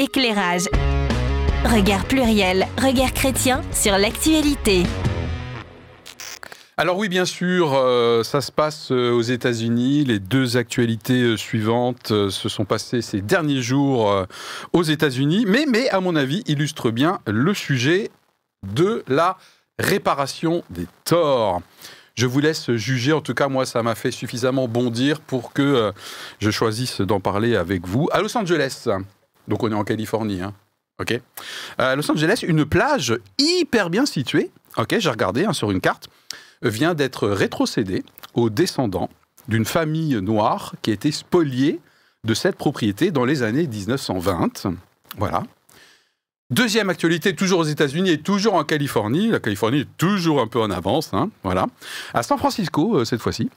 Éclairage. Regard pluriel, regard chrétien sur l'actualité. Alors oui, bien sûr, euh, ça se passe euh, aux États-Unis. Les deux actualités euh, suivantes se sont passées ces derniers jours aux États-Unis, mais, mais à mon avis, illustre bien le sujet de la réparation des torts. Je vous laisse juger. En tout cas, moi, ça m'a fait suffisamment bondir pour que je choisisse d'en parler avec vous. À Los Angeles, donc on est en Californie, hein. ok. À Los Angeles, une plage hyper bien située. Ok, j'ai regardé hein, sur une carte vient d'être rétrocédé aux descendants d'une famille noire qui a été spoliée de cette propriété dans les années 1920. Voilà. Deuxième actualité, toujours aux États-Unis et toujours en Californie. La Californie est toujours un peu en avance. Hein, voilà. À San Francisco, euh, cette fois-ci,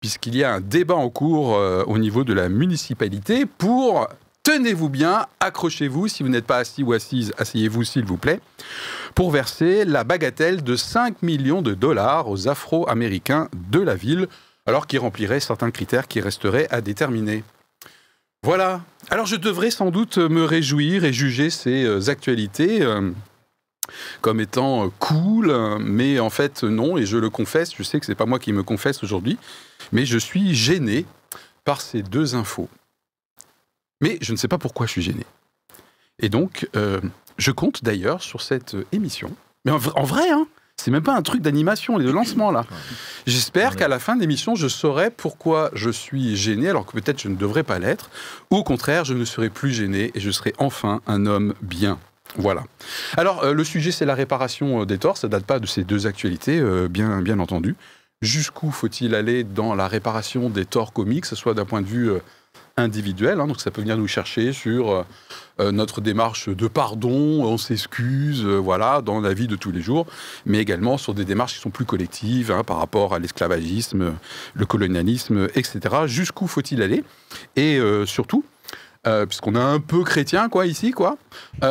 puisqu'il y a un débat en cours euh, au niveau de la municipalité pour tenez-vous bien, accrochez-vous, si vous n'êtes pas assis ou assise, asseyez-vous s'il vous plaît, pour verser la bagatelle de 5 millions de dollars aux Afro-Américains de la ville, alors qu'ils rempliraient certains critères qui resteraient à déterminer. Voilà. Alors je devrais sans doute me réjouir et juger ces euh, actualités euh, comme étant euh, cool, mais en fait non, et je le confesse, je sais que ce n'est pas moi qui me confesse aujourd'hui, mais je suis gêné par ces deux infos. Mais je ne sais pas pourquoi je suis gêné. Et donc, euh, je compte d'ailleurs sur cette émission. Mais en, vrai, hein, c'est même pas un truc d'animation et de lancement là. J'espère qu'à la fin de l'émission, je saurai pourquoi je suis gêné, alors que peut-être je ne devrais pas l'être, ou au contraire, je ne serai plus gêné et je serai enfin un homme bien. Voilà. Alors, euh, le sujet, c'est la réparation euh, des torts. Ça date pas de ces deux actualités, bien, bien entendu. Jusqu'où faut-il aller dans la réparation des torts comiques, que ce soit d'un point de vue individuel. Hein, donc ça peut venir nous chercher sur euh, euh, notre démarche de pardon, on s'excuse, euh, voilà, dans la vie de tous les jours, mais également sur des démarches qui sont plus collectives hein, par rapport à l'esclavagisme, le colonialisme, etc. Jusqu'où faut-il aller? Et surtout, puisqu'on est un peu chrétien, quoi, ici, quoi.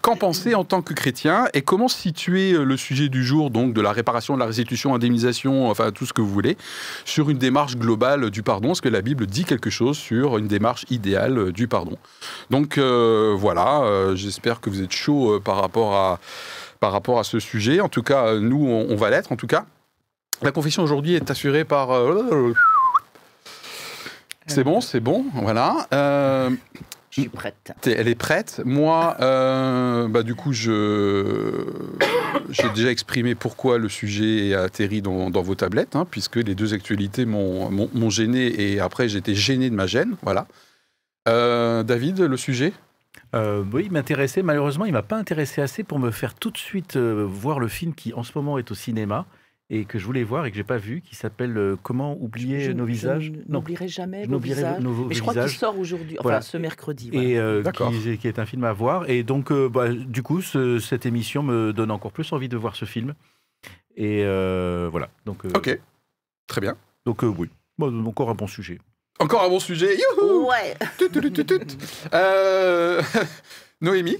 Qu'en penser en tant que chrétien et comment situer euh, le sujet du jour, donc de la réparation, de la restitution, indemnisation, enfin tout ce que vous voulez, sur une démarche globale du pardon? Est-ce que la Bible dit quelque chose sur une démarche idéale euh, du pardon? Donc euh, voilà, j'espère que vous êtes chaud par, rapport à, par rapport à ce sujet. En tout cas, nous, on, va l'être. En tout cas, la confession aujourd'hui est assurée par... C'est bon, c'est bon, voilà. Je suis prête. Elle est prête. Moi, euh, bah, du coup, je, j'ai déjà exprimé pourquoi le sujet a atterri dans, vos tablettes, hein, puisque les deux actualités m'ont, gêné et après j'étais gêné de ma gêne. Voilà. Euh, David, le sujet? Euh, oui, il m'intéressait. Malheureusement, il m'a pas intéressé assez pour me faire tout de suite voir le film qui, en ce moment, est au cinéma et que je voulais voir et que j'ai pas vu, qui s'appelle euh, Comment oublier nos visages. Je n'oublierai jamais vos visages. mais je crois qu'il sort aujourd'hui, enfin ce mercredi. Et euh, qui, qui, est un film à voir. Et donc, euh, bah, du coup, cette émission me donne encore plus envie de voir ce film. Et voilà. Donc, ok, très bien. Donc oui, bon, encore un bon sujet. Encore un bon sujet. Youhou ouais. Noémie.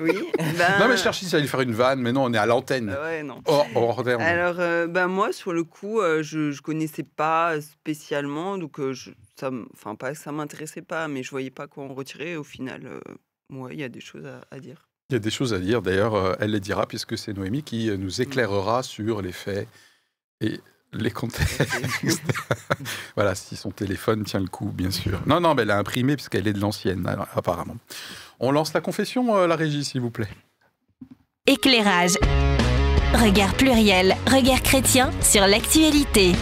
Oui. Ben... Non, mais je cherche si ça allait faire une vanne, mais non, on est à l'antenne. Ouais, non. Alors, euh, ben, moi, sur le coup, euh, je ne connaissais pas spécialement, donc euh, je, ça, enfin, pas ça m'intéressait pas, mais je voyais pas quoi en retirer. Au final, moi, il y a des choses à, dire. Il y a des choses à dire. D'ailleurs, elle les dira puisque c'est Noémie qui nous éclairera sur les faits et les contextes. voilà, si son téléphone tient le coup, bien sûr. Non, non, mais elle a imprimé puisqu'elle est de l'ancienne, apparemment. On lance la confession, euh, la régie, s'il vous plaît. Éclairage. Regard pluriel, regard chrétien sur l'actualité.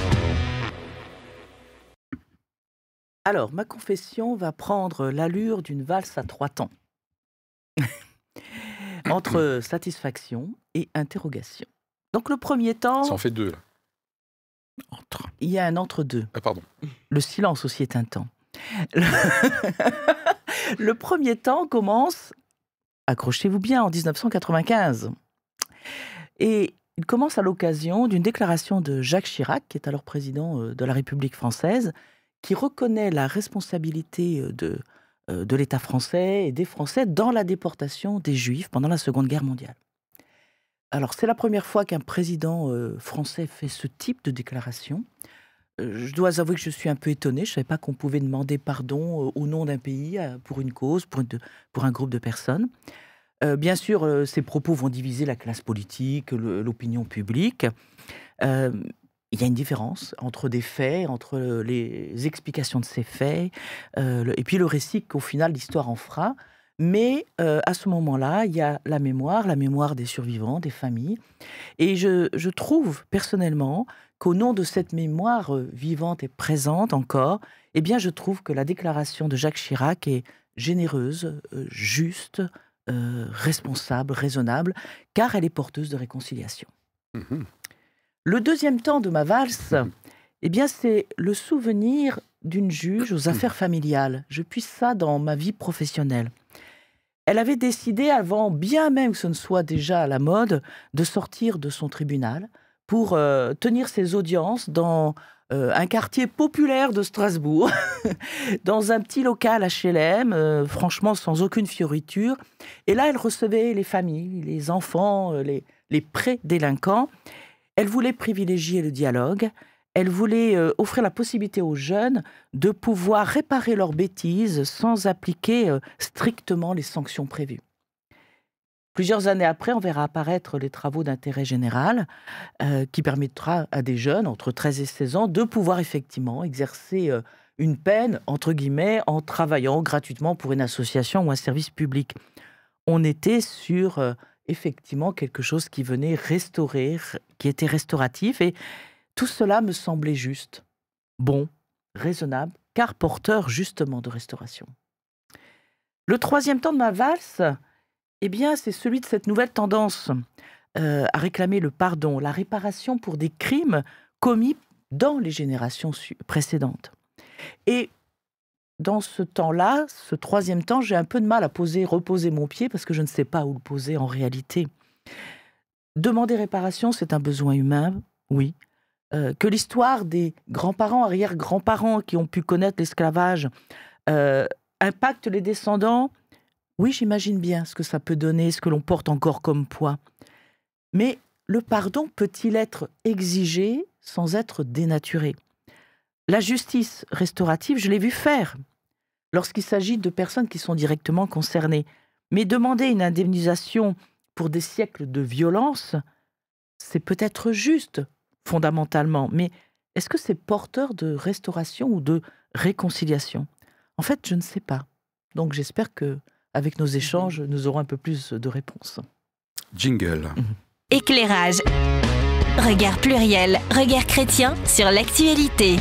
Alors, ma confession va prendre l'allure d'une valse à trois temps. Entre satisfaction et interrogation. Donc, le premier temps. Ça en fait deux. Entre. Il y a un entre-deux. Ah, pardon. Le silence aussi est un temps. Le premier temps commence, accrochez-vous bien, en 1995. Et il commence à l'occasion d'une déclaration de Jacques Chirac, qui est alors président euh, de la République française, qui reconnaît la responsabilité euh, de, euh, de l'État français et des Français dans la déportation des Juifs pendant la Seconde Guerre mondiale. Alors c'est la première fois qu'un président français fait ce type de déclaration. Je dois avouer que je suis un peu étonnée. Je ne savais pas qu'on pouvait demander pardon euh, au nom d'un pays euh, pour une cause, pour, un groupe de personnes. Euh, bien sûr, ces propos vont diviser la classe politique, l'opinion publique. Il y a une différence entre des faits, entre les explications de ces faits, et puis le récit qu'au final l'histoire en fera. Mais à ce moment-là, il y a la mémoire, la mémoire des survivants, des familles. Et je trouve personnellement qu'au nom de cette mémoire euh, vivante et présente encore, eh bien, je trouve que la déclaration de Jacques Chirac est généreuse, euh, juste, euh, responsable, raisonnable, car elle est porteuse de réconciliation. Mhm. Le deuxième temps de ma valse, eh bien, c'est le souvenir d'une juge aux affaires familiales. Je puise ça dans ma vie professionnelle. Elle avait décidé, avant bien même que ce ne soit déjà à la mode, de sortir de son tribunal pour euh, tenir ses audiences dans euh, un quartier populaire de Strasbourg, dans un petit local HLM, euh, franchement sans aucune fioriture. Et là, elle recevait les familles, les enfants, euh, les, les pré-délinquants. Elle voulait privilégier le dialogue. Elle voulait offrir la possibilité aux jeunes de pouvoir réparer leurs bêtises sans appliquer strictement les sanctions prévues. Plusieurs années après, on verra apparaître les travaux d'intérêt général euh, qui permettra à des jeunes entre 13 et 16 ans de pouvoir effectivement exercer euh, une peine, entre guillemets, en travaillant gratuitement pour une association ou un service public. On était sur euh, effectivement quelque chose qui venait restaurer, qui était restauratif et tout cela me semblait juste, bon, raisonnable, car porteur justement de restauration. Le troisième temps de ma valse, eh bien, c'est celui de cette nouvelle tendance euh, à réclamer le pardon, la réparation pour des crimes commis dans les générations précédentes. Et dans ce temps-là, ce troisième temps, j'ai un peu de mal à poser, reposer mon pied parce que je ne sais pas où le poser en réalité. Demander réparation, c'est un besoin humain, oui. Euh, que l'histoire des grands-parents, arrière-grands-parents qui ont pu connaître l'esclavage euh, impacte les descendants, oui, j'imagine bien ce que ça peut donner, ce que l'on porte encore comme poids. Mais le pardon peut-il être exigé sans être dénaturé? La justice restaurative, je l'ai vu faire lorsqu'il s'agit de personnes qui sont directement concernées. Mais demander une indemnisation pour des siècles de violence, c'est peut-être juste, fondamentalement, mais est-ce que c'est porteur de restauration ou de réconciliation? En fait, je ne sais pas. Donc j'espère que avec nos échanges, nous aurons un peu plus de réponses. Jingle. Éclairage. Regard pluriel, regard chrétien sur l'actualité.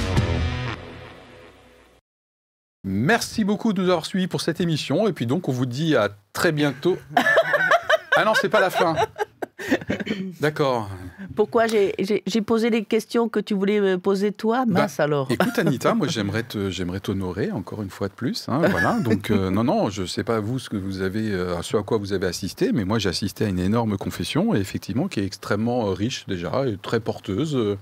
Merci beaucoup de nous avoir suivis pour cette émission. Et puis donc, on vous dit à très bientôt. ah non, c'est pas la fin. D'accord. Pourquoi j'ai- posé les questions que tu voulais me poser toi? Mince alors. Écoute Anita, moi j'aimerais t'honorer encore une fois de plus. hein, voilà. Donc euh, non non, je sais pas vous ce que vous avez, euh, à ce à quoi vous avez assisté, mais moi j'ai assisté à une énorme confession et effectivement qui est extrêmement euh, riche déjà et très porteuse.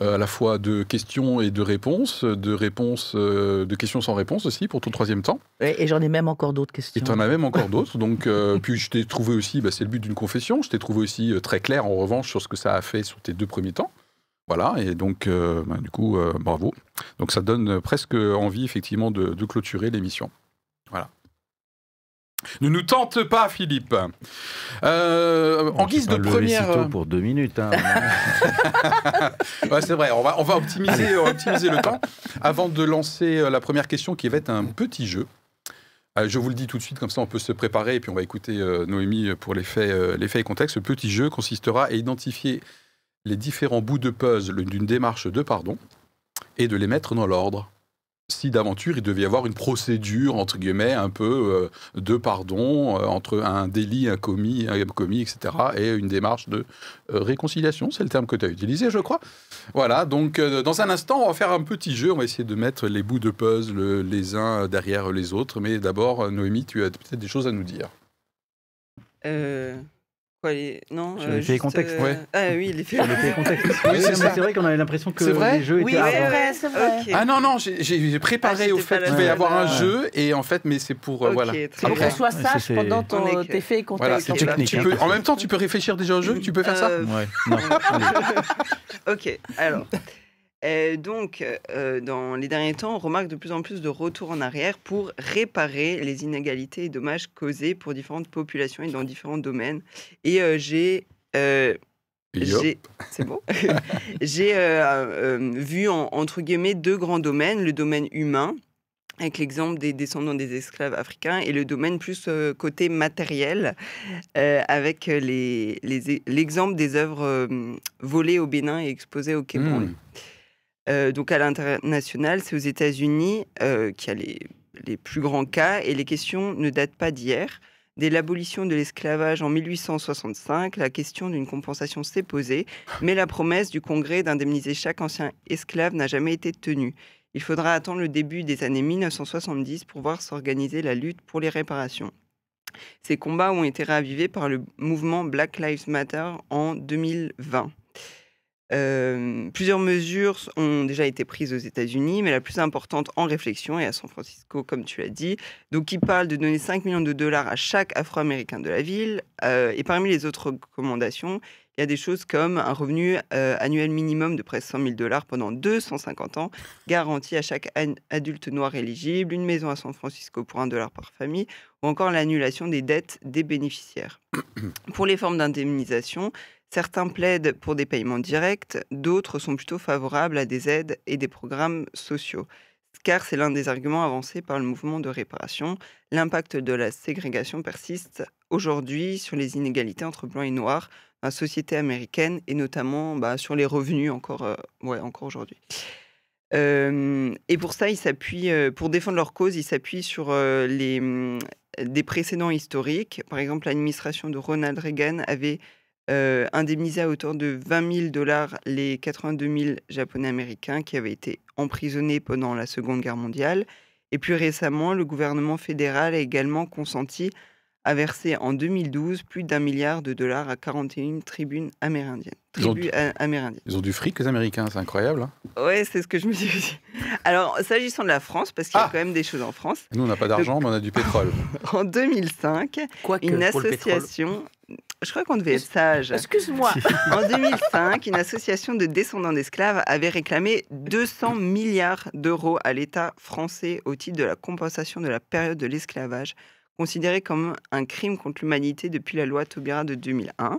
Euh, à la fois de questions et de réponses, de réponses, euh, de questions sans réponse aussi pour ton troisième temps. Et, et j'en ai même encore d'autres Et questions. tu en as même encore d'autres. Donc, euh, puis je t'ai trouvé aussi, bah, c'est le but d'une confession, je t'ai trouvé aussi très clair en revanche sur ce que ça a fait sur tes deux premiers temps. Voilà, et donc, bah, du coup, bravo. Donc, ça donne presque envie, effectivement, de, de clôturer l'émission. Ne nous tente pas, Philippe. Euh, en guise de pas première. tôt pour deux minutes. hein. Ouais, c'est vrai, on va, on va optimiser, on va optimiser le temps avant de lancer euh, la première question qui va être un petit jeu. Euh, je vous le dis tout de suite, comme ça on peut se préparer et puis on va écouter euh, Noémie pour les faits, euh, les faits et contextes. Petit jeu consistera à identifier les différents bouts de puzzle d'une démarche de pardon et de les mettre dans l'ordre. Si d'aventure il devait y avoir une procédure, entre guillemets, un peu euh, de pardon euh, entre un délit, un commis, un commis, etc., et une démarche de euh, réconciliation, c'est le terme que tu as utilisé, je crois. Voilà, donc dans un instant, on va faire un petit jeu, on va essayer de mettre les bouts de puzzle les uns derrière les autres, mais d'abord, Noémie, tu as peut-être des choses à nous dire. Euh, quoi, les... Non, Sur les faits et contextes, ouais. Ah oui, les faits Sur les faits et contextes. Oui, Oui, c'est mais ça. c'est vrai qu'on avait l'impression que C'est vrai les jeux Oui, étaient avant. ouais. c'est vrai. Ok. Ah non, non, j'ai- j'ai préparé Ah, au j'étais fait pas qu'il là. va y avoir un jeu, et en fait, mais c'est pour, euh, Ok, voilà. très C'est bien. qu'on soit Ouais, sage c'est- pendant On est tes faits et Voilà, contextes. tu, en fait. technique, tu hein. peux, en même temps, tu peux réfléchir déjà au jeu, tu peux faire ça Euh, Ouais, non, allez. Ok, alors. Donc, euh, dans les derniers temps, on remarque de plus en plus de retours en arrière pour réparer les inégalités et dommages causés pour différentes populations et dans différents domaines. Et euh, j'ai euh, C'est bon? J'ai euh, euh, vu en- entre guillemets deux grands domaines le domaine humain avec l'exemple des descendants des esclaves africains et le domaine plus euh, côté matériel euh, avec les- les- l'exemple des œuvres euh, volées au Bénin et exposées au Québec. Hmm. Euh, donc à l'international, c'est aux États-Unis euh, qu'il y a les, les plus grands cas et les questions ne datent pas d'hier. Dès l'abolition de l'esclavage en 1865, la question d'une compensation s'est posée, mais la promesse du Congrès d'indemniser chaque ancien esclave n'a jamais été tenue. Il faudra attendre le début des années 1970 pour voir s'organiser la lutte pour les réparations. Ces combats ont été réavivés par le mouvement Black Lives Matter en 2020. Euh, plusieurs mesures ont déjà été prises aux États-Unis, mais la plus importante en réflexion est à San Francisco, comme tu l'as dit. Donc, il parle de donner 5 millions de dollars à chaque Afro-Américain de la ville. Euh, et parmi les autres recommandations, il y a des choses comme un revenu euh, annuel minimum de presque 100 000 dollars pendant 250 ans, garanti à chaque adulte noir éligible, une maison à San Francisco pour 1 dollar par famille, ou encore l'annulation des dettes des bénéficiaires. pour les formes d'indemnisation, Certains plaident pour des paiements directs, d'autres sont plutôt favorables à des aides et des programmes sociaux. Car c'est l'un des arguments avancés par le mouvement de réparation. L'impact de la ségrégation persiste aujourd'hui sur les inégalités entre blancs et noirs dans la société américaine et notamment bah, sur les revenus encore, euh, ouais, encore aujourd'hui. Euh, et pour ça, ils s'appuient, euh, pour défendre leur cause, ils s'appuient sur les, hum, des précédents historiques. Par exemple, l'administration de Ronald Reagan avait euh, indemnisé à hauteur de 20 000 dollars les 82 000 Japonais américains qui avaient été emprisonnés pendant la Seconde Guerre mondiale. Et plus récemment, le gouvernement fédéral a également consenti à verser en 2012 plus d'un milliard de dollars à 41 tribunes amérindiennes. Ils ont Tribus a- amérindiennes. Ils ont du fric, les Américains, c'est incroyable. hein. Ouais, c'est ce que je me dis aussi. Alors, s'agissant de la France, parce qu'il y a Ah quand même des choses en France, Nous, on n'a pas d'argent, mais on a du pétrole. en 2005, Quoique, une association. Je crois qu'on devait être sage. Excuse-moi. En 2005, une association de descendants d'esclaves avait réclamé 200 milliards d'euros à l'État français au titre de la compensation de la période de l'esclavage, considérée comme un crime contre l'humanité depuis la loi Taubira de 2001.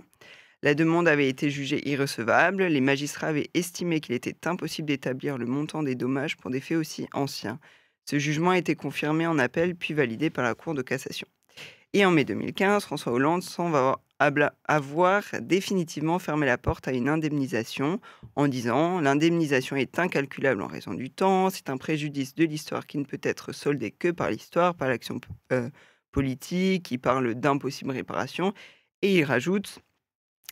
La demande avait été jugée irrecevable. Les magistrats avaient estimé qu'il était impossible d'établir le montant des dommages pour des faits aussi anciens. Ce jugement a été confirmé en appel puis validé par la Cour de cassation. Et en mai 2015, François Hollande avoir- abla- avoir définitivement fermé la porte à une indemnisation en disant l'indemnisation est incalculable en raison du temps, c'est un préjudice de l'histoire qui ne peut être soldé que par l'histoire, par l'action euh, politique, il parle d'impossible réparation et il rajoute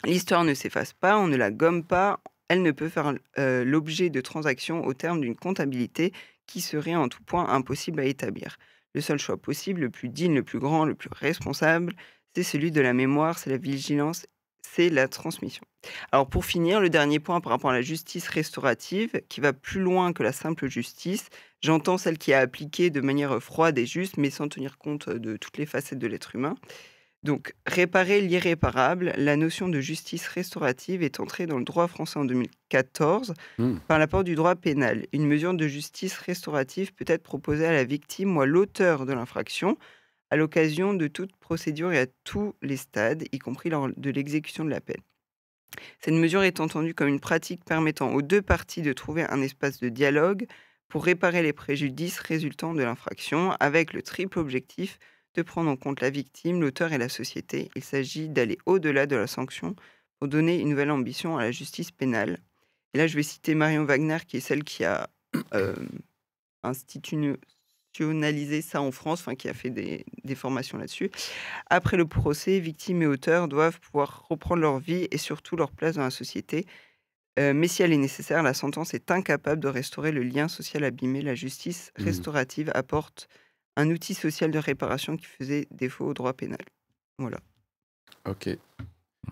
l'histoire ne s'efface pas, on ne la gomme pas, elle ne peut faire euh, l'objet de transactions au terme d'une comptabilité qui serait en tout point impossible à établir. Le seul choix possible, le plus digne, le plus grand, le plus responsable, c'est celui de la mémoire, c'est la vigilance, c'est la transmission. Alors pour finir, le dernier point par rapport à la justice restaurative, qui va plus loin que la simple justice, j'entends celle qui est appliquée de manière froide et juste, mais sans tenir compte de toutes les facettes de l'être humain. Donc, réparer l'irréparable, la notion de justice restaurative est entrée dans le droit français en 2014 Hmm. par l'apport du droit pénal. Une mesure de justice restaurative peut être proposée à la victime ou à l'auteur de l'infraction à l'occasion de toute procédure et à tous les stades, y compris lors de l'exécution de la peine. Cette mesure est entendue comme une pratique permettant aux deux parties de trouver un espace de dialogue pour réparer les préjudices résultant de l'infraction, avec le triple objectif de prendre en compte la victime, l'auteur et la société. Il s'agit d'aller au-delà de la sanction pour donner une nouvelle ambition à la justice pénale. Et là, je vais citer Marion Wagner, qui est celle qui a euh, institutionnalisé ça en France, enfin qui a fait des, des formations là-dessus. Après le procès, victimes et auteurs doivent pouvoir reprendre leur vie et surtout leur place dans la société. Euh, mais si elle est nécessaire, la sentence est incapable de restaurer le lien social abîmé. La justice Mhm. restaurative apporte un outil social de réparation qui faisait défaut au droit pénal. Voilà. Ok.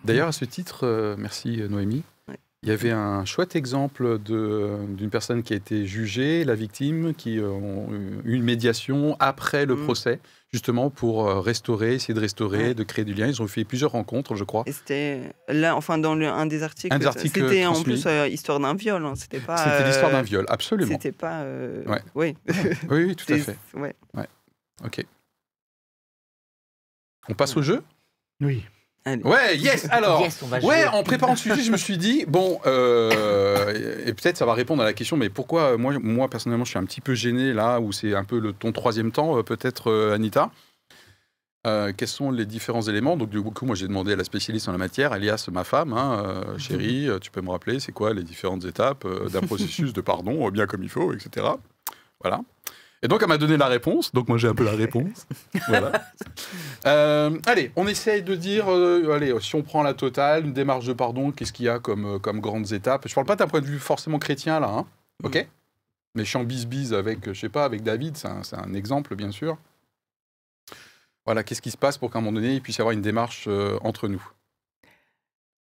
D'ailleurs, à ce titre, euh, merci euh, Noémie. Ouais. Il y avait un chouette exemple de- d'une personne qui a été jugée, la victime, qui euh, ont eu une médiation après le Mm. procès, justement pour euh, restaurer, essayer de restaurer, Ouais. de créer du lien. Ils ont fait plusieurs rencontres, je crois. C'était là, enfin, dans le- un des articles. Un des articles C'était en plus euh, histoire d'un viol. hein, C'était pas. C'était l'histoire d'un euh, viol, absolument. C'était pas. euh, Ouais. Oui. Oui, oui, tout à fait. ouais. Ok. On passe au jeu? Oui. Ouais, yes Alors Yes, on va Ouais, en préparant le sujet, je me suis dit, bon, euh, et peut-être ça va répondre à la question, mais pourquoi euh, moi, moi personnellement, je suis un petit peu gêné là, où c'est un peu le, ton troisième temps, euh, peut-être, Anita? Euh, quels sont les différents éléments? Donc, du coup, moi, j'ai demandé à la spécialiste en la matière, alias ma femme, hein, euh, chérie, tu peux me rappeler, c'est quoi les différentes étapes d'un processus de pardon, bien comme il faut, etc. Voilà. Et donc, elle m'a donné la réponse. Donc, moi, j'ai un peu la réponse. voilà. Euh, allez, on essaye de dire, euh, allez, si on prend la totale, une démarche de pardon, qu'est-ce qu'il y a comme, euh, comme grandes étapes? Je parle pas d'un point de vue forcément chrétien, là, hein, ok? Mais je suis en bise-bise avec, je sais pas, avec David, c'est un, c'est un exemple, bien sûr. Voilà, qu'est-ce qui se passe pour qu'à un moment donné, il puisse y avoir une démarche euh, entre nous?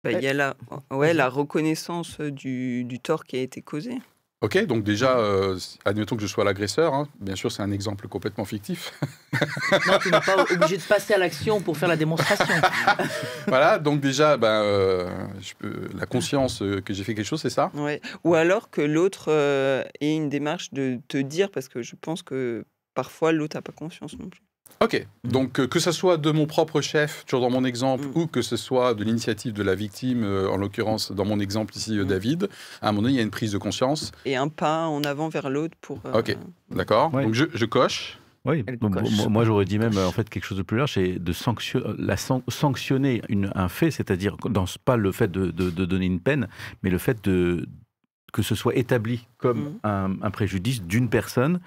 Bah, Il y a la, ouais, la reconnaissance du, du tort qui a été causé. Ok, donc déjà, euh, admettons que je sois l'agresseur, hein, bien sûr, c'est un exemple complètement fictif. Non, tu n'es pas obligé de passer à l'action pour faire la démonstration. voilà, donc déjà, ben, euh, je peux- la conscience euh, que j'ai fait quelque chose, c'est ça? Ouais. Ou alors que l'autre euh, ait une démarche de te dire, parce que je pense que parfois l'autre n'a pas conscience non plus. Ok, donc euh, que ce soit de mon propre chef, toujours dans mon exemple, Mm. ou que ce soit de l'initiative de la victime, euh, en l'occurrence dans mon exemple ici, euh, Mm. David, à un moment donné, il y a une prise de conscience. Et un pas en avant vers l'autre pour. euh, Ok. D'accord Ouais. Donc je, je coche. Oui, Elle donc, coche. moi, moi, j'aurais dit même en fait quelque chose de plus large, c'est de sanction- la san- sanctionner une- un fait, c'est-à-dire dans ce- pas le fait de, de- de donner une peine, mais le fait de que ce soit établi comme un, un préjudice d'une personne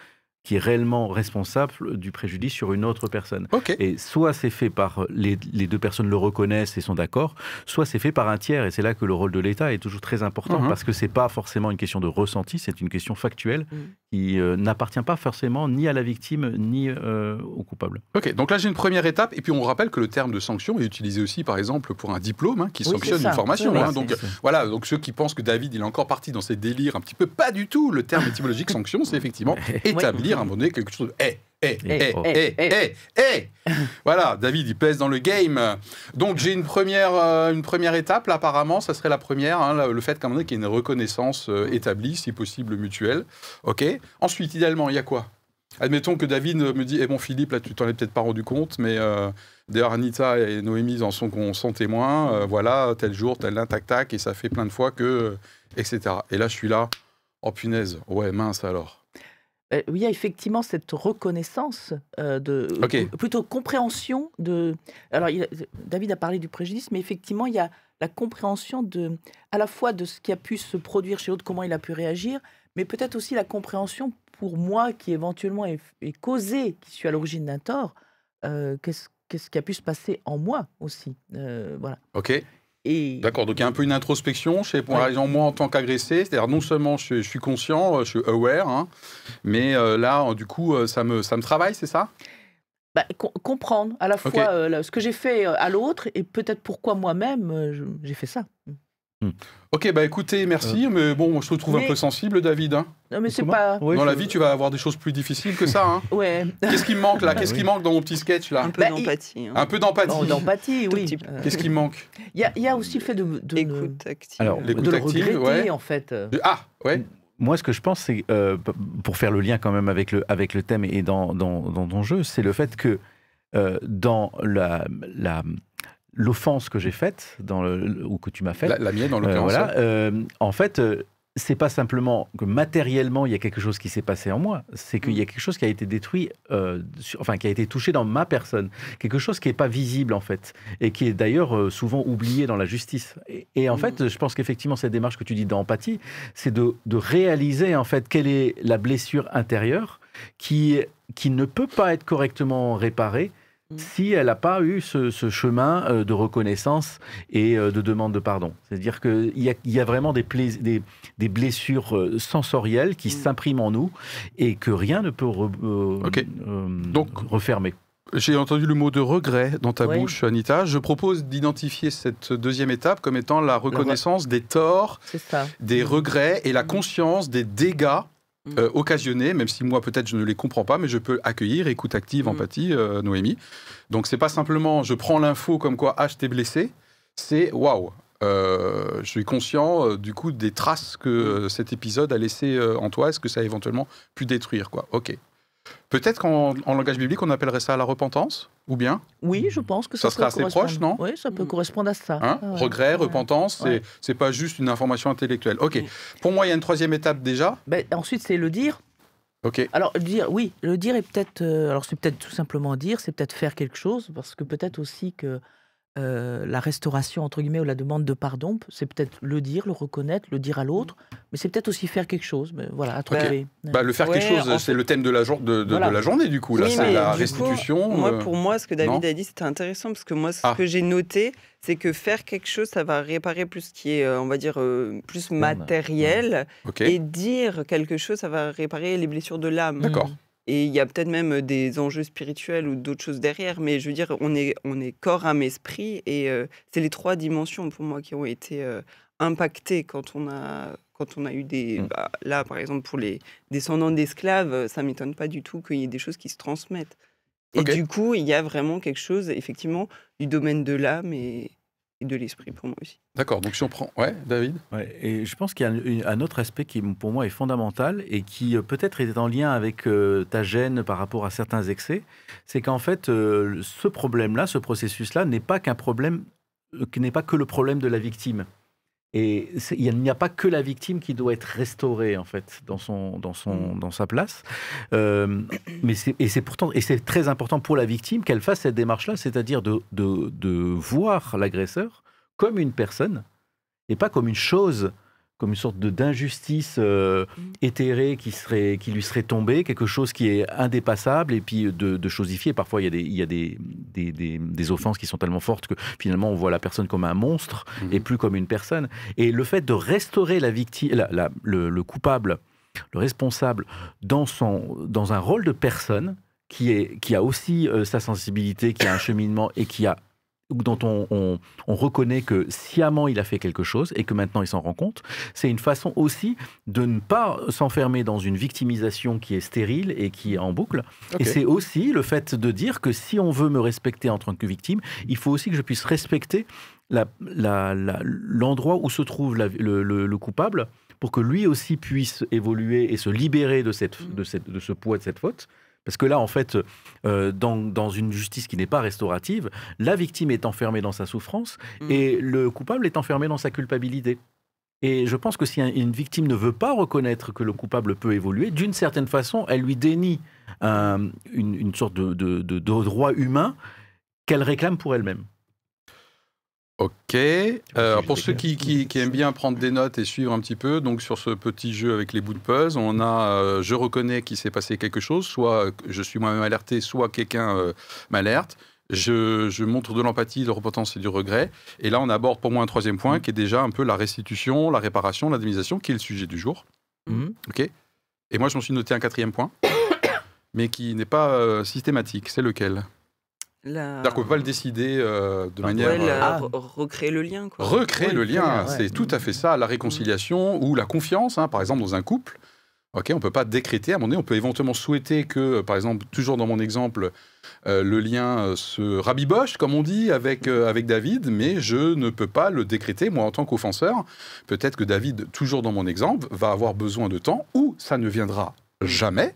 qui est réellement responsable du préjudice sur une autre personne. Et soit c'est fait par les, les deux personnes le reconnaissent et sont d'accord, soit c'est fait par un tiers. Et c'est là que le rôle de l'État est toujours très important Mhm. parce que c'est pas forcément une question de ressenti, c'est une question factuelle Mhm. qui euh, n'appartient pas forcément ni à la victime ni euh, au coupable. Ok, donc là j'ai une première étape, et puis on rappelle que le terme de sanction est utilisé aussi, par exemple, pour un diplôme hein, qui Oui, sanctionne une formation. Oui, hein. donc c'est- voilà, donc ceux qui pensent que David il est encore parti dans ses délires un petit peu, pas du tout. Le terme étymologique sanction, c'est effectivement établir à un moment donné quelque chose de eh, eh, eh, Eh, eh, eh, eh, eh. Voilà, David, il pèse dans le game. Donc j'ai une première, euh, une première étape, là, apparemment, ça serait la première, hein, le fait qu'à un moment donné, qu'il y ait une reconnaissance euh, établie, si possible mutuelle. Ok. Ensuite, idéalement, il y a quoi? Admettons que David me dit, eh bon Philippe, là tu t'en es peut-être pas rendu compte, mais euh, d'ailleurs Anita et Noémie en sont, sont témoins, euh, voilà, tel jour, tel là, tac tac, et ça fait plein de fois que, etc. Et là je suis là, oh punaise, ouais mince alors. Oui, il y a effectivement cette reconnaissance euh, de plutôt compréhension de. Alors, il David a parlé du préjudice, mais effectivement, il y a la compréhension de à la fois de ce qui a pu se produire chez l'autre, comment il a pu réagir, mais peut-être aussi la compréhension pour moi qui éventuellement est, est causé, qui suis à l'origine d'un tort, euh, qu'est-ce qu'est-ce qui a pu se passer en moi aussi, Euh, voilà. Ok, Et d'accord, donc il y a un peu une introspection chez par Ouais. exemple moi en tant qu'agressé, c'est-à-dire non seulement je, je suis conscient, euh, je suis aware, hein, mais euh, là du coup euh, ça me, ça me travaille, c'est ça? Bah, com- comprendre à la fois euh, ce que j'ai fait euh, à l'autre et peut-être pourquoi moi-même euh, j'ai fait ça. Ok, bah écoutez, merci, mais bon, je te trouve un peu sensible David. hein. Non, mais c'est pas. Ouais, Dans la je- vie tu vas avoir des choses plus difficiles que ça. hein. Ouais. Qu'est-ce qui me manque là? Ah Qu'est-ce qui manque dans mon petit sketch là? Un peu Bah, d'empathie. hein. Un peu d'empathie. Non, d'empathie, oui. Euh, Qu'est-ce qui me manque? Il y, a- il y a aussi le fait de, de, Écoute active. Alors, de, L'écoute le active, ouais. en fait. euh. Ah, ouais. Moi, ce que je pense, c'est, euh, pour faire le lien quand même avec le, avec le thème et dans, dans, dans ton jeu, c'est le fait que euh, dans la, la, l'offense que j'ai faite, dans le, ou que tu m'as faite, La, la mienne, en euh, l'occurrence. voilà, euh, en fait, euh, c'est pas simplement que matériellement il y a quelque chose qui s'est passé en moi, c'est qu'il y a quelque chose qui a été détruit, euh, sur- enfin qui a été touché dans ma personne, quelque chose qui n'est pas visible en fait, et qui est d'ailleurs euh, souvent oublié dans la justice. Et, et en Mhm. fait, je pense qu'effectivement cette démarche que tu dis d'empathie, c'est de, de réaliser en fait quelle est la blessure intérieure qui, qui ne peut pas être correctement réparée. Si elle n'a pas eu ce, ce chemin euh, de reconnaissance et euh, de demande de pardon. C'est-à-dire qu'il y y a vraiment des, plais- des, des blessures euh, sensorielles qui Mhm. s'impriment en nous et que rien ne peut re- euh, euh, Donc- refermer. j'ai entendu le mot de regret dans ta Oui. bouche, Anita. Je propose d'identifier cette deuxième étape comme étant la reconnaissance des torts, des regrets et la conscience des dégâts Mm. Euh, occasionnés, même si moi peut-être je ne les comprends pas, mais je peux accueillir, écoute active, Mm. empathie, euh, Noémie. Donc c'est pas simplement je prends l'info comme quoi ah je t'ai blessé, c'est waouh. euh, je suis conscient euh, du coup des traces que euh, cet épisode a laissé en toi, est-ce que ça a éventuellement pu détruire quoi? Ok. Peut-être qu'en en langage biblique on appellerait ça la repentance, ou bien Oui, je pense que ça, Ça sera peut assez correspondre. proche, non Oui, ça peut Mm. correspondre à ça. Hein Ah ouais. Regret, Ouais. repentance, c'est Ouais. c'est pas juste une information intellectuelle. Ok. Pour moi, il y a une troisième étape déjà. Ben, ensuite, c'est le dire. Ok. Alors, le dire, oui, le dire est peut-être. euh, alors, c'est peut-être tout simplement dire, c'est peut-être faire quelque chose, parce que peut-être aussi que euh, la restauration, entre guillemets, ou la demande de pardon, c'est peut-être le dire, le reconnaître, le dire à l'autre, mais c'est peut-être aussi faire quelque chose. Mais voilà, à trouver. Bah, le faire quelque chose, c'est fait- le thème de la, jour- de, de- de Voilà. la journée du coup. Là, Oui, c'est la coup, restitution. Moi, euh, pour moi, ce que David non a dit, c'était intéressant parce que moi, ce Ah. que j'ai noté, c'est que faire quelque chose, ça va réparer plus ce qui est, euh, on va dire, plus matériel. Ok. Et dire quelque chose, ça va réparer les blessures de l'âme. D'accord. Et il y a peut-être même des enjeux spirituels ou d'autres choses derrière, mais je veux dire, on est, on est corps, âme, esprit, et euh, c'est les trois dimensions pour moi qui ont été euh, impactées quand on a, quand on a eu des... Mm. bah, là, par exemple, pour les descendants d'esclaves, ça m'étonne pas du tout qu'il y ait des choses qui se transmettent. Et du coup, il y a vraiment quelque chose, effectivement, du domaine de l'âme et de l'esprit pour moi aussi. D'accord. Donc si on prend, ouais, David? Ouais, et je pense qu'il y a un, autre aspect qui, pour moi, est fondamental et qui euh, peut-être est en lien avec euh, ta gêne par rapport à certains excès. C'est qu'en fait, euh, ce problème-là, ce processus-là, n'est pas qu'un problème, euh, qui n'est pas que le problème de la victime. Et il n'y a pas que la victime qui doit être restaurée en fait dans son dans son dans sa place. Euh, mais et c'est pourtant et c'est très important pour la victime qu'elle fasse cette démarche-là, c'est-à-dire de, de de voir l'agresseur comme une personne et pas comme une chose, comme une sorte de d'injustice euh, éthérée qui serait qui lui serait tombée, quelque chose qui est indépassable et puis de, de chosifier. Parfois, il y a des il y a des, des, des, des offenses qui sont tellement fortes que finalement on voit la personne comme un monstre Mhm. et plus comme une personne. Et le fait de restaurer la victime, la- la- le, le coupable, le responsable dans son dans un rôle de personne qui est qui a aussi euh, sa sensibilité, qui a un cheminement et qui a dont on, on- on reconnaît que sciemment il a fait quelque chose et que maintenant il s'en rend compte, c'est une façon aussi de ne pas s'enfermer dans une victimisation qui est stérile et qui est en boucle. Et c'est aussi le fait de dire que si on veut me respecter en tant que victime, il faut aussi que je puisse respecter l'endroit où se trouve la- le, le- le coupable pour que lui aussi puisse évoluer et se libérer de, cette, de, cette, de ce poids, de cette faute. Parce que là, en fait, euh, dans, dans une justice qui n'est pas restaurative, la victime est enfermée dans sa souffrance Mm. et le coupable est enfermé dans sa culpabilité. Et je pense que si un- une victime ne veut pas reconnaître que le coupable peut évoluer, d'une certaine façon, elle lui dénie un- une, une sorte de, de- de- de droit humain qu'elle réclame pour elle-même. Ok. Euh, c'est pour juste ceux qui, qui- qui aiment bien prendre des notes et suivre un petit peu, donc sur ce petit jeu avec les bouts de puzzle, on a euh, je reconnais qu'il s'est passé quelque chose, soit je suis moi-même alerté, soit quelqu'un euh, m'alerte. Je, je montre de l'empathie, de repentance et du regret. Et là, on aborde pour moi un troisième point qui est déjà un peu la restitution, la réparation, l'indemnisation, qui est le sujet du jour. Mhm. Ok. Et moi, je m'en suis noté un quatrième point, mais qui n'est pas euh, systématique. C'est lequel? La... C'est-à-dire qu'on ne peut pas le décider euh, de manière. Ouais, la- Ah. re- recréer le lien. Quoi. Recréer Ouais, le lien, ouais. c'est tout à fait ça, la réconciliation ou la confiance, hein, par exemple dans un couple. Ok, on peut pas décréter. À un moment donné, on peut éventuellement souhaiter que, euh, par exemple, toujours dans mon exemple, euh, le lien euh, se rabiboche, comme on dit, avec, euh, avec David, mais je ne peux pas le décréter, moi, en tant qu'offenseur. Peut-être que David, toujours dans mon exemple, va avoir besoin de temps ou ça ne viendra jamais.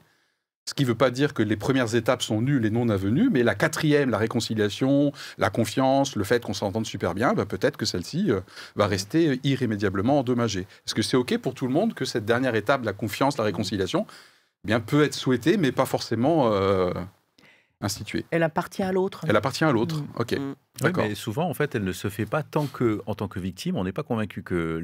Ce qui ne veut pas dire que les premières étapes sont nulles et non avenues, mais la quatrième, la réconciliation, la confiance, le fait qu'on s'entende super bien, bah, peut-être que celle-ci euh, va rester irrémédiablement endommagée. Est-ce que c'est OK pour tout le monde que cette dernière étape, la confiance, la réconciliation, eh bien, peut être souhaitée, mais pas forcément euh, instituée? Elle appartient à l'autre. Elle appartient à l'autre. Mm. OK. Mm. Oui, D'accord. mais souvent, en fait, elle ne se fait pas tant que, en tant que victime, on n'est pas convaincu que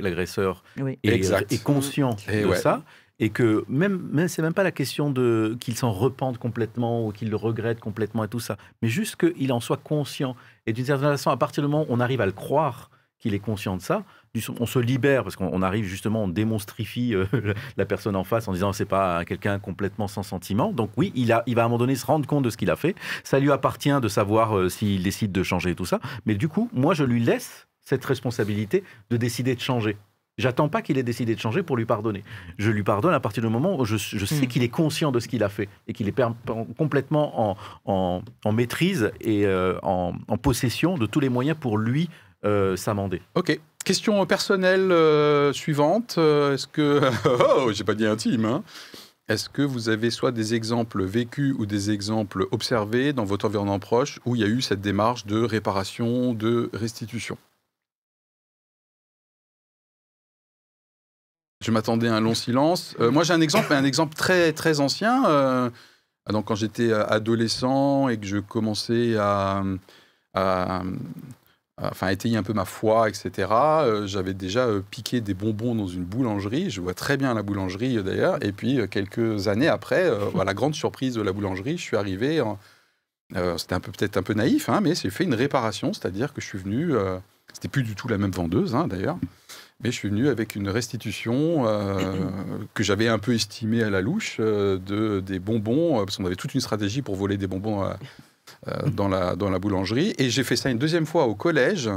l'agresseur Oui. est, conscient Et de ouais. ça. Et que même, même c'est même pas la question de qu'il s'en repente complètement ou qu'il le regrette complètement et tout ça, mais juste qu'il en soit conscient. Et d'une certaine façon, à partir du moment où on arrive à le croire qu'il est conscient de ça, on se libère parce qu'on arrive justement, on démonstrifie euh, la personne en face en disant c'est pas quelqu'un complètement sans sentiment. Donc oui, il, va à un moment donné se rendre compte de ce qu'il a fait. Ça lui appartient de savoir euh, s'il décide de changer tout ça. Mais du coup, moi, je lui laisse cette responsabilité de décider de changer. J'attends pas qu'il ait décidé de changer pour lui pardonner. Je lui pardonne à partir du moment où je, sais hmm. qu'il est conscient de ce qu'il a fait et qu'il est complètement en, en, maîtrise et euh, en, possession de tous les moyens pour lui s'amender. Ok. Question personnelle euh, suivante. Euh, est-ce que. oh, j'ai pas dit intime, hein. Est-ce que vous avez soit des exemples vécus ou des exemples observés dans votre environnement proche où il y a eu cette démarche de réparation, de restitution? Je m'attendais à un long silence. Euh, moi, j'ai un exemple, un exemple très très ancien. donc, quand j'étais adolescent et que je commençais à, à, enfin étayer un peu ma foi, etc. Euh, j'avais déjà euh, piqué des bonbons dans une boulangerie. Je vois très bien la boulangerie euh, d'ailleurs. Et puis quelques années après, à la grande surprise de la boulangerie, je suis arrivé. C'était un peu peut-être un peu naïf, hein, mais j'ai fait une réparation, c'est-à-dire que je suis venu. C'était plus du tout la même vendeuse hein, d'ailleurs. Mais je suis venu avec une restitution que j'avais un peu estimée à la louche de, des bonbons, parce qu'on avait toute une stratégie pour voler des bonbons euh, dans, la, dans la boulangerie. Et j'ai fait ça une deuxième fois au collège.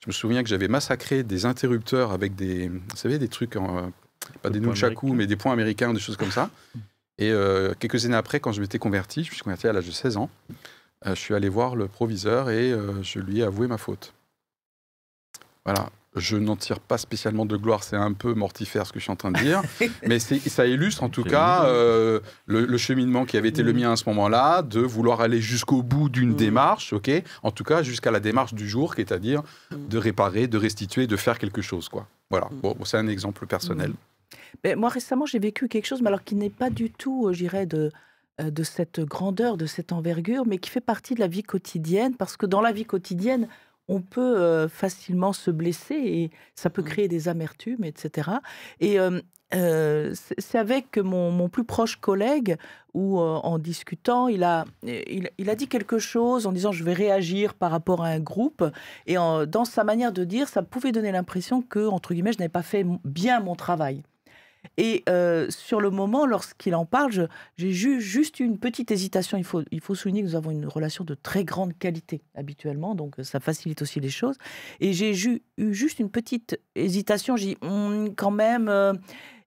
Je me souviens que j'avais massacré des interrupteurs avec des, vous savez, des trucs, en, pas des nunchaku, mais des points américains, des choses comme ça. Et euh, quelques années après, quand je m'étais converti, je me suis converti à l'âge de 16 ans, euh, je suis allé voir le proviseur et je lui ai avoué ma faute. Voilà je n'en tire pas spécialement de gloire, c'est un peu mortifère ce que je suis en train de dire, mais ça illustre en tout cas euh, le, cheminement qui avait été le mien à ce moment-là, de vouloir aller jusqu'au bout d'une démarche, ok, en tout cas jusqu'à la démarche du jour, qui est à dire de réparer, de restituer, de faire quelque chose, quoi. Voilà, bon, c'est un exemple personnel. Mais moi récemment j'ai vécu quelque chose, mais alors qui n'est pas du tout, euh, j'irais, de euh, de cette grandeur, de cette envergure, mais qui fait partie de la vie quotidienne, parce que dans la vie quotidienne, on peut facilement se blesser et ça peut mmh. créer des amertumes, etc. Et c'est avec mon, plus proche collègue où, en discutant, il a, il, a dit quelque chose en disant je vais réagir par rapport à un groupe. Et dans sa manière de dire, ça pouvait donner l'impression que, entre guillemets, je n'avais pas fait bien mon travail. Et euh, sur le moment, lorsqu'il en parle, j'ai juste eu une petite hésitation. Il faut, souligner que nous avons une relation de très grande qualité habituellement, donc euh, ça facilite aussi les choses. Et j'ai eu juste une petite hésitation. J'ai dit, hum, quand même. Euh,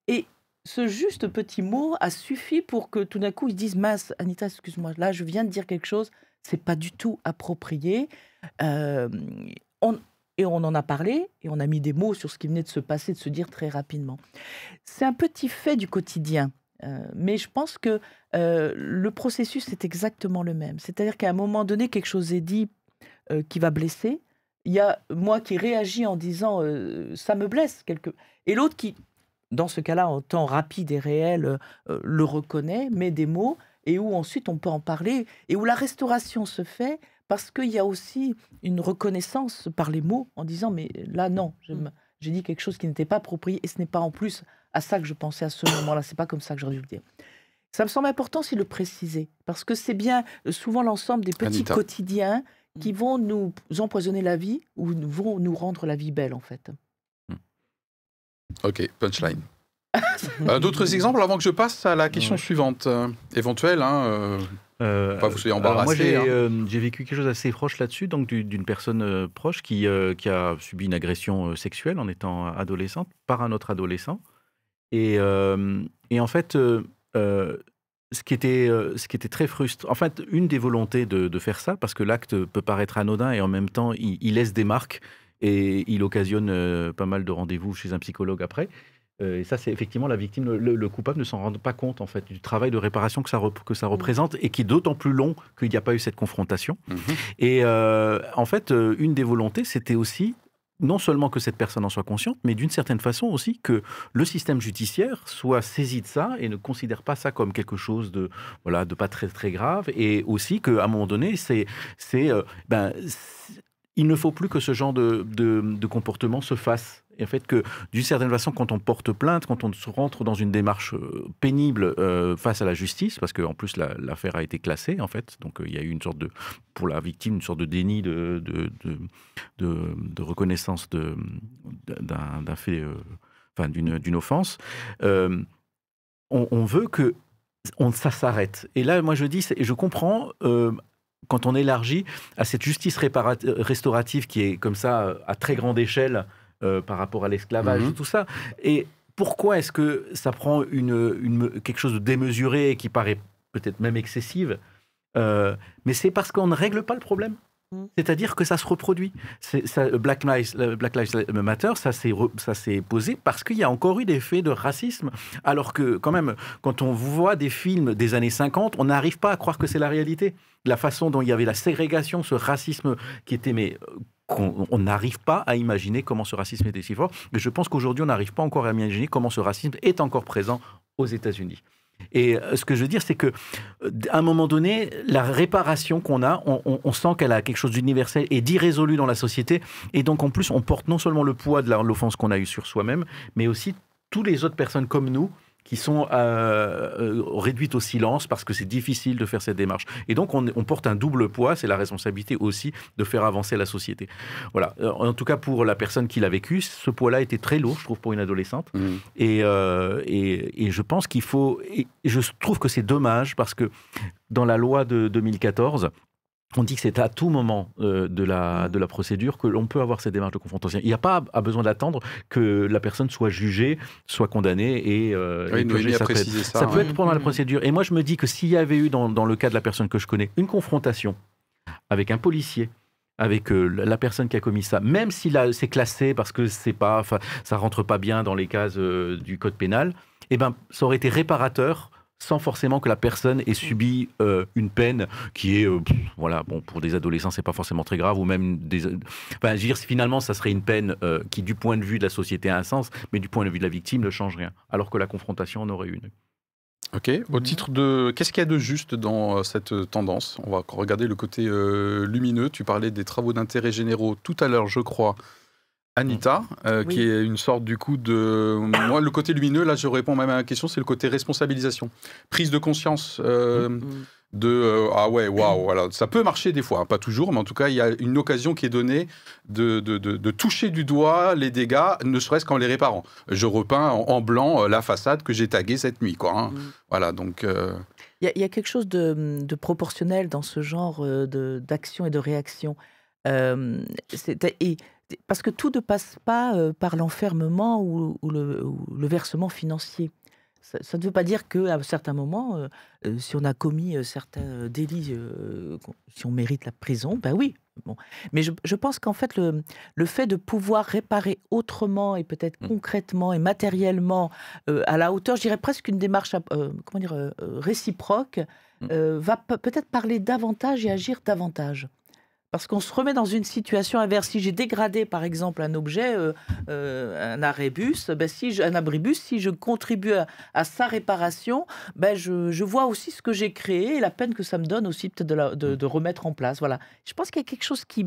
et ce juste petit mot a suffi pour que tout d'un coup ils disent mince, Anita, excuse-moi, là je viens de dire quelque chose, c'est pas du tout approprié. on, et on en a parlé, et on a mis des mots sur ce qui venait de se passer, de se dire très rapidement. C'est un petit fait du quotidien, euh, mais je pense que euh, le processus est exactement le même. C'est-à-dire qu'à un moment donné, quelque chose est dit euh, qui va blesser. Il y a moi qui réagis en disant ça me blesse, quelque... et l'autre qui, dans ce cas-là, en temps rapide et réel, le reconnaît, met des mots, et où ensuite on peut en parler, et où la restauration se fait parce qu'il y a aussi une reconnaissance par les mots en disant mais là non, mmh. j'ai dit quelque chose qui n'était pas approprié et ce n'est pas en plus à ça que je pensais à ce moment-là. C'est pas comme ça que j'aurais dû le dire. Ça me semble important aussi de le préciser parce que c'est bien euh, souvent l'ensemble des petits quotidiens qui mmh. vont nous empoisonner la vie ou vont nous rendre la vie belle en fait. Mmh. Ok, punchline. Euh, d'autres exemples avant que je passe à la question suivante, euh, éventuelle. Hein, euh, vous soyez embarrassé. Moi, hein. j'ai vécu quelque chose assez proche là-dessus, donc d'une personne proche qui, qui a subi une agression sexuelle en étant adolescente par un autre adolescent. Et, et en fait, ce qui, était, ce qui était très frustrant, en fait, une des volontés de, de faire ça, parce que l'acte peut paraître anodin et en même temps, il, il laisse des marques et il occasionne pas mal de rendez-vous chez un psychologue après. Euh, et ça, c'est effectivement la victime, le, coupable ne s'en rend pas compte en fait du travail de réparation que ça, que ça représente et qui est d'autant plus long qu'il n'y a pas eu cette confrontation. Mhm. Et euh, en fait, euh, une des volontés, c'était aussi non seulement que cette personne en soit consciente, mais d'une certaine façon aussi que le système judiciaire soit saisi de ça et ne considère pas ça comme quelque chose de voilà de pas très très grave et aussi qu'à un moment donné c'est c'est ben il ne faut plus que ce genre de, de, comportement se fasse Et en fait, que d'une certaine façon, quand on porte plainte, quand on se rentre dans une démarche euh, pénible euh, face à la justice, parce qu'en plus la- l'affaire a été classée, en fait, donc euh, il y a eu une sorte de, pour la victime, une sorte de déni de, de, de, de- reconnaissance d'un fait, enfin d'une offense. On, veut que ça s'arrête. Et là, moi, je dis, c'est- je comprends. quand on élargit à cette justice restaurative qui est comme ça à très grande échelle euh, par rapport à l'esclavage Mhm. et tout ça. Et pourquoi est-ce que ça prend une, une- quelque chose de démesuré et qui paraît peut-être même excessive Euh, Mais c'est parce qu'on ne règle pas le problème. Mhm. C'est-à-dire que ça se reproduit. Ça, Black, Lives, euh, Black Lives Matter, ça s'est posé parce qu'il y a encore eu des faits de racisme. Alors que, quand même, quand on voit des films des années 50, on n'arrive pas à croire que c'est la réalité. La façon dont il y avait la ségrégation, ce racisme qui était, mais qu'on- on n'arrive pas à imaginer comment ce racisme était si fort. Et je pense qu'aujourd'hui, on n'arrive pas encore à imaginer comment ce racisme est encore présent aux États-Unis. Et euh, ce que je veux dire, c'est que euh, à un moment donné, la réparation qu'on a, on, on- sent qu'elle a quelque chose d'universel et d'irrésolu dans la société. Et donc, en plus, on porte non seulement le poids de l'offense qu'on a eue sur soi-même, mais aussi toutes les autres personnes comme nous qui sont euh, euh, réduites au silence parce que c'est difficile de faire cette démarche. Et donc, on, on porte un double poids, c'est la responsabilité aussi de faire avancer la société. Voilà. Euh, En tout cas, pour la personne qui l'a vécu, ce poids-là était très lourd, je trouve, pour une adolescente. Mhm. Et, euh, et, et je pense qu'il faut. Et je trouve que c'est dommage parce que dans la loi de 2014, on dit que c'est à tout moment euh, de, la, de la procédure que l'on peut avoir cette démarche de confrontation. Il n'y a pas à besoin d'attendre que la personne soit jugée, soit condamnée et, euh, Oui, et Noémie purger a sa peine. précisé ça. Ça peut ouais. être pendant la Mhm. procédure. Et moi, je me dis que s'il y avait eu, dans, dans le cas de la personne que je connais, une confrontation avec un policier, avec euh, la personne qui a commis ça, même si c'est classé parce que c'est pas, ça rentre pas bien dans les cases euh, du code pénal, eh ben, ça aurait été réparateur sans forcément que la personne ait subi euh, une peine qui est, euh, pff, voilà, bon, pour des adolescents, c'est pas forcément très grave, ou même des. Enfin, je veux dire, finalement, ça serait une peine euh, qui, du point de vue de la société, a un sens, mais du point de vue de la victime, ne change rien. Alors que la confrontation en aurait une. Ok. Au Mhm. titre de, qu'est-ce qu'il y a de juste dans cette tendance? On va regarder le côté euh, lumineux. Tu parlais des travaux d'intérêt généraux tout à l'heure, je crois. Anita, euh, Oui. qui est une sorte du coup de. Moi, le côté lumineux, là, je réponds même à la question, c'est le côté responsabilisation, prise de conscience euh, Mm. de euh, ah ouais, waouh, voilà, ça peut marcher des fois, hein, pas toujours, mais en tout cas, il y a une occasion qui est donnée de, de, de- de toucher du doigt les dégâts, ne serait-ce qu'en les réparant. Je repeins en, en blanc euh, la façade que j'ai taguée cette nuit, quoi. hein. Mm. Voilà, donc. euh, Il y, y a quelque chose de, proportionnel dans ce genre euh, d'action et de réaction. Euh, et- parce que tout ne passe pas euh, par l'enfermement ou, ou le, ou le versement financier. Ça, ça ne veut pas dire qu'à un certain moment, euh, euh, si on a commis euh, certains délits, euh, si on mérite la prison, ben oui. Bon. Mais je, je pense qu'en fait, le, le fait de pouvoir réparer autrement et peut-être Mm. concrètement et matériellement à la hauteur, je dirais presque une démarche comment dire, réciproque, Mm. euh, va pe- peut-être parler davantage et agir davantage. Parce qu'on se remet dans une situation inverse. Si j'ai dégradé, par exemple, un objet, euh, euh, un arrébus, ben, si je- un abribus, si je contribue à, à sa réparation, ben, je, je vois aussi ce que j'ai créé et la peine que ça me donne aussi peut-être de, la- de- de remettre en place. Voilà. Je pense qu'il y a quelque chose qui...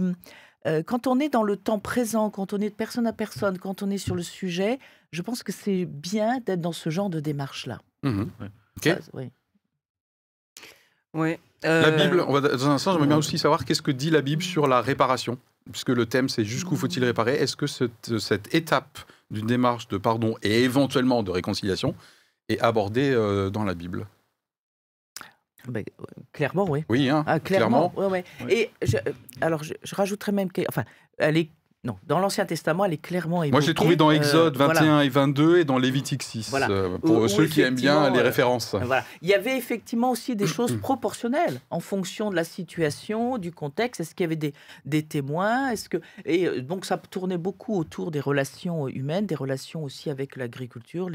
euh, quand on est dans le temps présent, quand on est de personne à personne, quand on est sur le sujet, je pense que c'est bien d'être dans ce genre de démarche-là. mhm. Ok. Ça, oui. Ouais. La Euh, Bible, on va, dans un instant, j'aimerais bien aussi savoir qu'est-ce que dit la Bible sur la réparation, puisque le thème c'est jusqu'où faut-il réparer. Est-ce que cette, cette étape d'une démarche de pardon et éventuellement de réconciliation est abordée euh, dans la Bible? Ben, euh, clairement, oui. Oui, hein, Ah, clairement. ouais, ouais. Oui. Et je, alors, je, je rajouterais même que, enfin, elle est, non, dans l'Ancien Testament, elle est clairement évoquée. Moi, je l'ai trouvé dans euh, Exode 21 voilà. et 22 et dans Lévitique 6, Voilà. euh, pour Où- où ceux qui aiment bien les euh, références. Voilà. Il y avait effectivement aussi des choses proportionnelles en fonction de la situation, du contexte. Est-ce qu'il y avait des, des témoins? Est-ce que et donc ça tournait beaucoup autour des relations humaines, des relations aussi avec l'agriculture,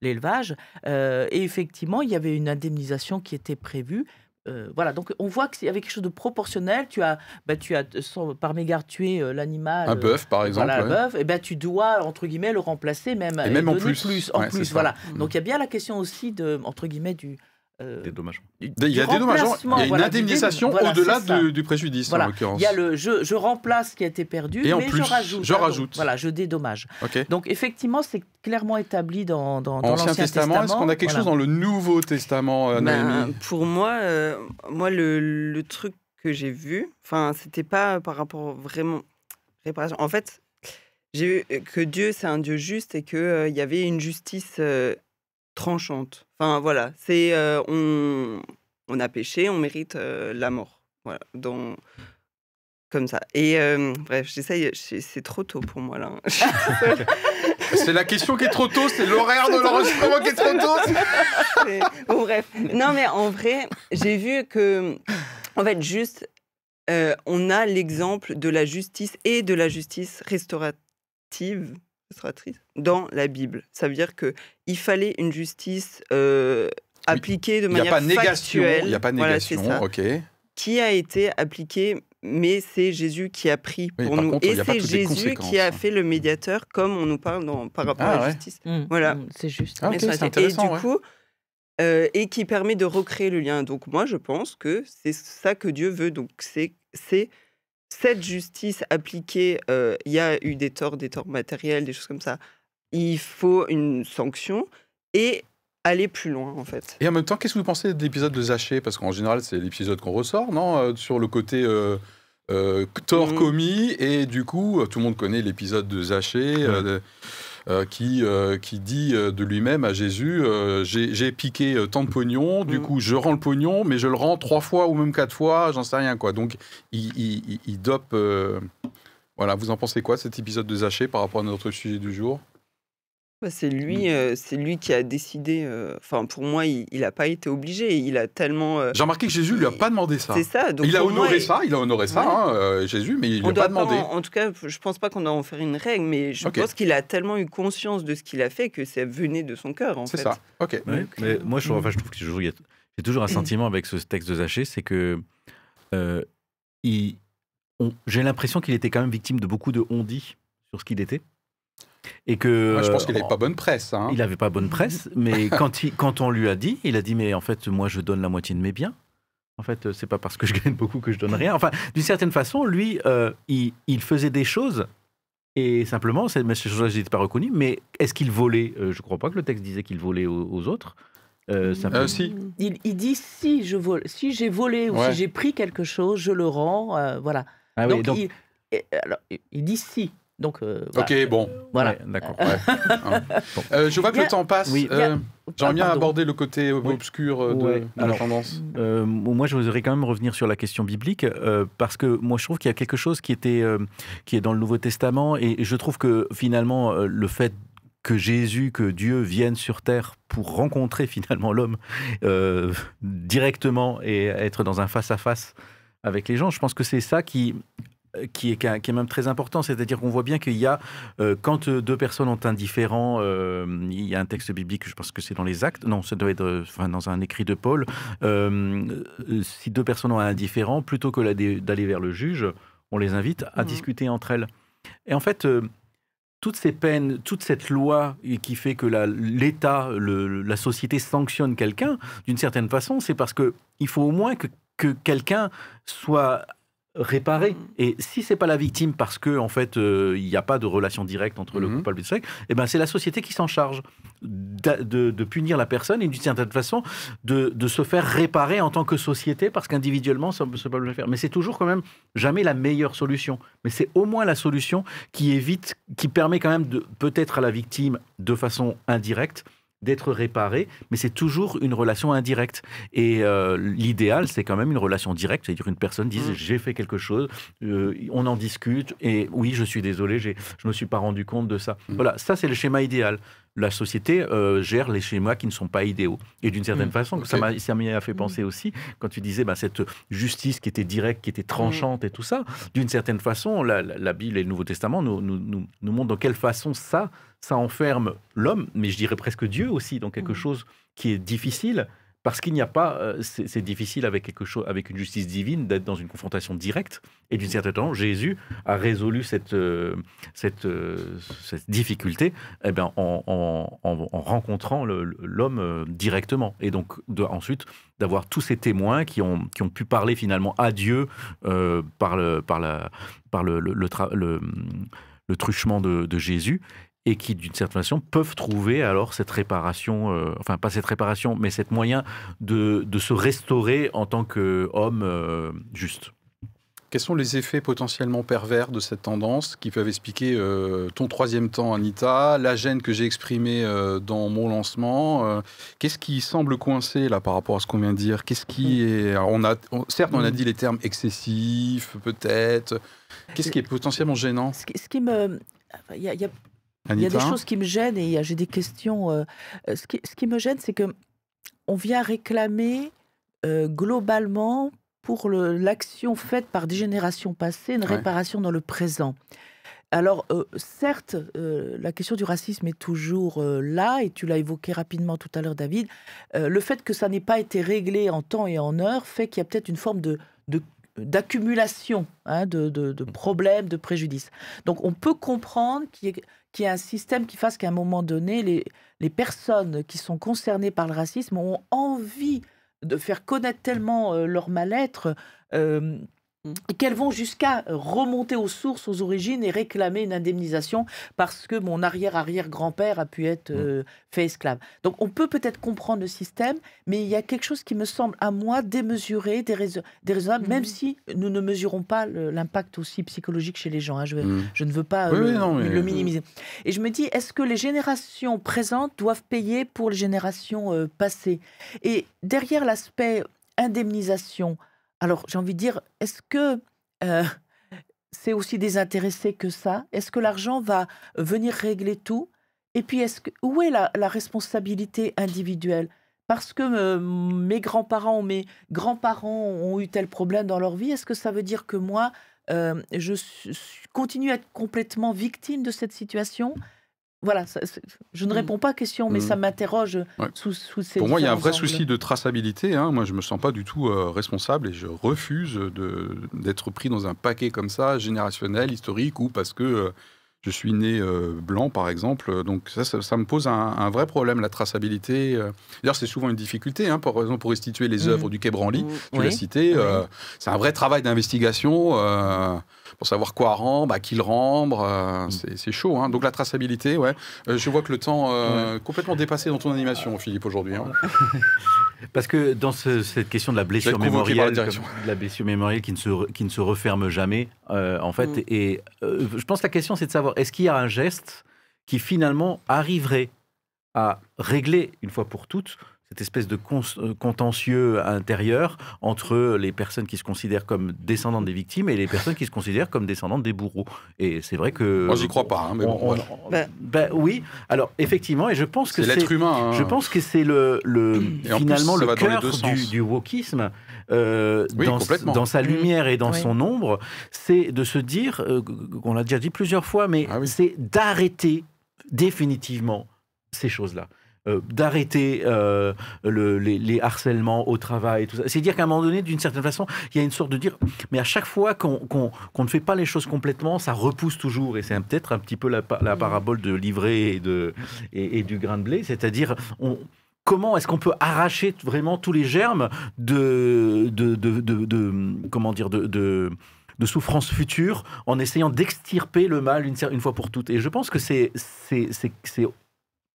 l'élevage. Euh, et effectivement, il y avait une indemnisation qui était prévue. Euh, voilà, donc on voit qu'il y avait quelque chose de proportionnel. Tu as, bah, tu as sans- par mégarde tué euh, l'animal. Un euh, bœuf, par exemple. voilà, ouais. le bœuf, et ben tu dois entre guillemets le remplacer même Et même en plus. en Ouais, plus, voilà. Mm. Donc il y a bien la question aussi de entre guillemets du euh, Il y a des dommages, il y a une voilà, indemnisation voilà, au-delà de- du préjudice, Voilà. en l'occurrence. Il y a le je, je remplace ce qui a été perdu, Et en plus, je rajoute. je hein, donc, rajoute. voilà, je dédommage. Donc effectivement, c'est clairement établi dans, dans, dans Ancien l'Ancien Testament, est-ce qu'on a quelque Voilà. chose dans le Nouveau Testament, euh, Ben, pour moi, euh, moi le, le truc que j'ai vu, enfin, c'était pas par rapport vraiment réparation. En fait, j'ai vu que Dieu c'est un Dieu juste et que euh, il y avait une justice euh, tranchante. Enfin voilà, c'est euh, on on a péché, on mérite euh, la mort. Voilà, dans comme ça. Et euh, bref, j'essaye. c'est trop tôt pour moi là. C'est la question qui est trop tôt, c'est l'horaire de l'enregistrement qui est trop tôt. Bon, bref. Non, mais en vrai, j'ai vu que, en fait, juste, on a l'exemple de la justice et de la justice restaurative, dans la Bible. Ça veut dire que il fallait une justice euh, appliquée de Il n'y a manière pas négation, factuelle. il n'y a pas de Voilà, c'est négation, ça. ok. Qui a été appliquée mais c'est Jésus qui a pris pour nous. contre, il et c'est Jésus qui a fait le médiateur, comme on nous parle dans, par rapport Ah, à la ouais. justice. Mm, Voilà. mm, c'est juste. Ah, ok, Et c'est ça, intéressant, Et du ouais. coup, euh, et qui permet de recréer le lien. Donc moi, je pense que c'est ça que Dieu veut. Donc c'est c'est cette justice appliquée. euh, Il y a eu des torts, des torts matériels, des choses comme ça. Il faut une sanction et aller plus loin, en fait. Et en même temps, qu'est-ce que vous pensez de l'épisode de Zaché? Parce qu'en général, c'est l'épisode qu'on ressort, non Euh, Sur le côté euh, tort Mhm. commis, et du coup, tout le monde connaît l'épisode de Zaché. de- euh, qui, euh, qui dit euh, de lui-même à Jésus euh, j'ai piqué tant de pognon, du Mhm. coup je rends le pognon, mais je le rends trois fois ou même quatre fois, j'en sais rien quoi. Donc il, il, il- il dope. Voilà, vous en pensez quoi cet épisode de Zaché par rapport à notre sujet du jour? Bah, c'est lui, euh, c'est lui qui a décidé. euh, Enfin, pour moi, il n'a pas été obligé. Il a tellement. euh, J'ai remarqué que Jésus lui a pas demandé ça. c'est ça. Donc il a pour moi, honoré ça, il a honoré ça, Ouais. hein, euh, Jésus, mais il lui On a doit pas demandé. en, en tout cas, je pense pas qu'on doit en faire une règle, mais je Ok. pense qu'il a tellement eu conscience de ce qu'il a fait que ça venait de son cœur, en C'est fait. ça. Ok. Ouais, Donc, mais euh, moi, je trouve, enfin, je trouve que toujours, il y a- j'ai toujours un sentiment avec ce texte de Zaché, c'est que euh, il- on- j'ai l'impression qu'il était quand même victime de beaucoup de on-dit sur ce qu'il était. Et que, Ouais, je pense qu'il euh, n'avait pas bonne presse. hein. Il n'avait pas bonne presse, mais quand, il- quand on lui a dit, il a dit Mais en fait, moi, je donne la moitié de mes biens. En fait, euh, c'est pas parce que je gagne beaucoup que je donne rien. Enfin, d'une certaine façon, lui, euh, il, il faisait des choses. Et simplement, ces choses-là n'étaient pas reconnues. Mais est-ce qu'il volait Euh, Je ne crois pas que le texte disait qu'il volait aux, aux autres. Euh, simplement- Euh, si. Il, il dit si je vole, si j'ai volé ou Ouais. si j'ai pris quelque chose, je le rends. euh, voilà. Ah oui, donc, donc- il, alors, il dit si. Donc euh, voilà. Ok, bon. Voilà. Ouais, d'accord. Ouais. Hein. Euh, je vois que le temps passe. Oui. Euh, J'aimerais bien Ah, aborder le côté Oui. obscur de, Ouais. de la tendance. Euh, moi, je voudrais quand même revenir sur la question biblique euh, parce que moi, je trouve qu'il y a quelque chose qui était euh, qui est dans le Nouveau Testament et je trouve que finalement, euh, le fait que Jésus, que Dieu vienne sur terre pour rencontrer finalement l'homme euh, directement et être dans un face à face avec les gens, je pense que c'est ça qui qui est, qui est même très important, c'est-à-dire qu'on voit bien qu'il y a, euh, quand euh, deux personnes ont un différent, euh, il y a un texte biblique, je pense que c'est dans les actes, non, ça doit être euh, enfin, dans un écrit de Paul, euh, euh, si deux personnes ont un différent, plutôt que la- d'aller vers le juge, on les invite à Mhm. discuter entre elles. Et en fait, euh, toutes ces peines, toute cette loi qui fait que la- l'État, le- la société sanctionne quelqu'un, d'une certaine façon, c'est parce que il faut au moins que, que quelqu'un soit réparé. Et si c'est pas la victime parce que en fait euh, il n'y a pas de relation directe entre le Mhm. coupable et le sec, eh ben c'est la société qui s'en charge de, de punir la personne et d'une certaine façon de, de se faire réparer en tant que société parce qu'individuellement ça ne peut pas le faire. Mais c'est toujours quand même jamais la meilleure solution. Mais c'est au moins la solution qui évite, qui permet quand même de peut-être à la victime de façon indirecte d'être réparée, mais c'est toujours une relation indirecte. Et euh, l'idéal, c'est quand même une relation directe, c'est-à-dire une personne dise Mm. j'ai fait quelque chose, euh, on en discute, et oui, je suis désolé, je me suis pas rendu compte de ça. Mm. Voilà, ça c'est le schéma idéal. La société euh, gère les schémas qui ne sont pas idéaux. Et d'une certaine Mm. façon, Ok. ça m'a fait penser aussi, quand tu disais bah, cette justice qui était directe, qui était tranchante et tout ça, d'une certaine façon, la, la- la Bible et le Nouveau Testament nous, nous, nous, nous montrent dans quelle façon ça, ça enferme l'homme, mais je dirais presque Dieu aussi, dans quelque Mhm. chose qui est difficile, parce qu'il n'y a pas, euh, c'est difficile avec quelque chose, avec une justice divine d'être dans une confrontation directe. Et d'une certaine façon, Jésus a résolu cette euh, cette, euh, cette difficulté, eh bien, en, en- en- en rencontrant l'homme directement. Et donc de, ensuite d'avoir tous ces témoins qui ont qui ont pu parler finalement à Dieu par le par la par le le, le tra- le- le truchement de, de Jésus et qui, d'une certaine façon, peuvent trouver alors cette réparation, euh, enfin pas cette réparation, mais cet moyen de, de se restaurer en tant qu'homme euh, juste. Quels sont les effets potentiellement pervers de cette tendance qui peuvent expliquer euh, ton troisième temps, Anita, la gêne que j'ai exprimée euh, dans mon lancement euh, Qu'est-ce qui semble coincer là par rapport à ce qu'on vient de dire? Qu'est-ce qui est alors, on a, on- Certes, on a dit les termes excessifs, peut-être. Qu'est-ce qui est potentiellement gênant, Ce qui, ce qui me. Il y a- il y a Il y a des choses qui me gênent et j'ai des questions. euh, euh, ce, qui, ce qui me gêne, c'est que on vient réclamer euh, globalement pour l'action faite par des générations passées une Ouais. réparation dans le présent. Alors, euh, certes, euh, la question du racisme est toujours euh, là, et tu l'as évoqué rapidement tout à l'heure, David. Le fait que ça n'ait pas été réglé en temps et en heure fait qu'il y a peut-être une forme de, de- d'accumulation hein, de, problèmes, de préjudices. Donc, on peut comprendre qu'il y qu'il y ait un système qui fasse qu'à un moment donné, les, les personnes qui sont concernées par le racisme ont envie de faire connaître tellement euh, leur mal-être euh, qu'elles vont jusqu'à remonter aux sources, aux origines et réclamer une indemnisation parce que mon arrière-arrière-grand-père a pu être euh, fait esclave. Donc on peut peut-être comprendre le système, mais il y a quelque chose qui me semble à moi démesuré, dérais- déraisonnable, même Mhm. si nous ne mesurons pas l'impact aussi psychologique chez les gens. hein. Je, je ne veux pas euh, oui, le, non, mais- le minimiser. Et je me dis, est-ce que les générations présentes doivent payer pour les générations euh, passées? Et derrière l'aspect indemnisation, alors j'ai envie de dire, est-ce que euh, c'est aussi désintéressé que ça? Est-ce que l'argent va venir régler tout? Et puis, est-ce où est la, responsabilité individuelle? Parce que euh, mes grands-parents ou mes grands-parents ont eu tel problème dans leur vie, est-ce que ça veut dire que moi, euh, je continue à être complètement victime de cette situation? Voilà, ça- je ne Mm. réponds pas à la question, mais Mm. ça m'interroge Ouais. sous, sous ces Pour moi, il y a un vrai angles. souci de traçabilité. hein. Moi, je me sens pas du tout euh, responsable et je refuse d'être pris dans un paquet comme ça, générationnel, historique, ou parce que euh, je suis né euh, blanc, par exemple. Donc ça, ça, ça me pose un, un vrai problème, la traçabilité. euh. D'ailleurs, c'est souvent une difficulté, hein, par exemple, pour restituer les Mm. œuvres du Quai Branly. Tu Oui. l'as cité. Oui. euh, c'est un vrai travail d'investigation euh, pour savoir quoi rendre, à qui le rendre. euh, c'est c'est chaud. hein. Donc la traçabilité, ouais. Euh, je vois que le temps euh, complètement dépassé dans ton animation, Philippe, aujourd'hui. hein. Parce que dans ce- cette question de la blessure la mémorielle, de la blessure mémorielle qui ne se, qui ne se referme jamais, euh, en fait, Mm. et je pense que la question c'est de savoir est-ce qu'il y a un geste qui finalement arriverait à régler une fois pour toutes cette espèce de euh, contentieux intérieur entre les personnes qui se considèrent comme descendantes des victimes et les personnes qui se considèrent comme descendantes des bourreaux. Et c'est vrai que Moi, j'y crois pas. hein, mais bon, on- on- voilà. Ben- ben oui. Alors effectivement, et je pense que c'est l'être humain. hein. je pense que c'est le, le finalement plus, le cœur du, du wokisme euh, Oui, dans, complètement. dans sa lumière et dans Oui. son ombre, c'est de se dire, euh, on l'a déjà dit plusieurs fois, mais Ah oui. c'est d'arrêter définitivement ces choses-là. Euh, d'arrêter euh, le- les, harcèlements au travail, tout ça. C'est dire qu'à un moment donné, d'une certaine façon, il y a une sorte de dire, mais à chaque fois qu'on ne fait pas les choses complètement, ça repousse toujours. Et c'est peut-être un petit peu la, pa- la parabole de l'ivraie et, du grain de blé, c'est-à-dire, comment est-ce qu'on peut arracher vraiment tous les germes de, souffrance future en essayant d'extirper le mal une, fois pour toutes? Et je pense que c'est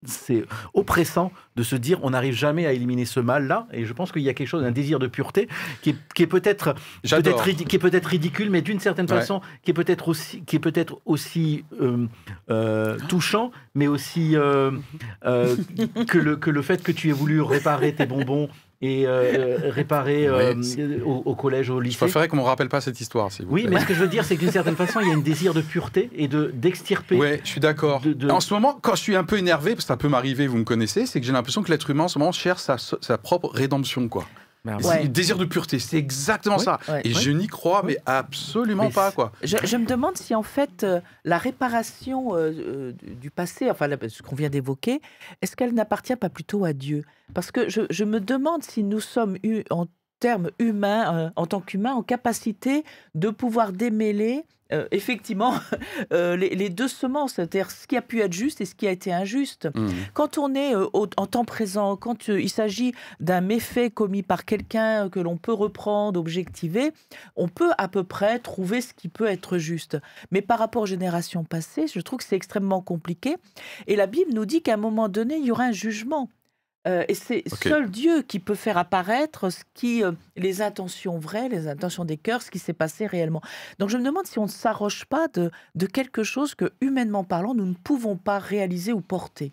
c'est oppressant de se dire on n'arrive jamais à éliminer ce mal-là. Et je pense qu'il y a quelque chose, un désir de pureté qui est, qui est peut-être qui est peut-être ridicule, mais d'une certaine Ouais. façon qui est peut-être aussi qui est peut-être aussi euh, euh, touchant, mais aussi euh, que le que le fait que tu aies voulu réparer tes bonbons et euh, euh, réparer euh, au, au collège, au Je lycée. préférais qu'on ne me rappelle pas cette histoire, s'il vous Oui, plaît. mais ce que je veux dire, c'est que d'une certaine façon, il y a un désir de pureté et de d'extirper. Ouais, je suis d'accord. de- de- En ce moment, quand je suis un peu énervé, parce que ça peut m'arriver, vous me connaissez, c'est que j'ai l'impression que l'être humain en ce moment cherche sa, sa propre rédemption, quoi. Le désir de pureté, c'est exactement Ouais. ça. Ouais. Et je n'y crois, mais absolument Mais pas, quoi. Je, je me demande si en fait euh, la réparation euh, euh, du- passé, enfin ce qu'on vient d'évoquer, est-ce qu'elle n'appartient pas plutôt à Dieu? Parce que je, je me demande si nous sommes eu, en termes humains, euh, en tant qu'humains, en capacité de pouvoir démêler euh, effectivement euh, les, les deux semences, c'est-à-dire ce qui a pu être juste et ce qui a été injuste. Mhm. Quand on est au- en temps présent, quand il s'agit d'un méfait commis par quelqu'un que l'on peut reprendre, objectiver, on peut à peu près trouver ce qui peut être juste. Mais par rapport aux générations passées, je trouve que c'est extrêmement compliqué. Et la Bible nous dit qu'à un moment donné, il y aura un jugement. Euh, et c'est seul Dieu qui peut faire apparaître ce qui, euh, les intentions vraies, les intentions des cœurs, ce qui s'est passé réellement. Donc je me demande si on ne s'arroge pas de, de quelque chose que, humainement parlant, nous ne pouvons pas réaliser ou porter.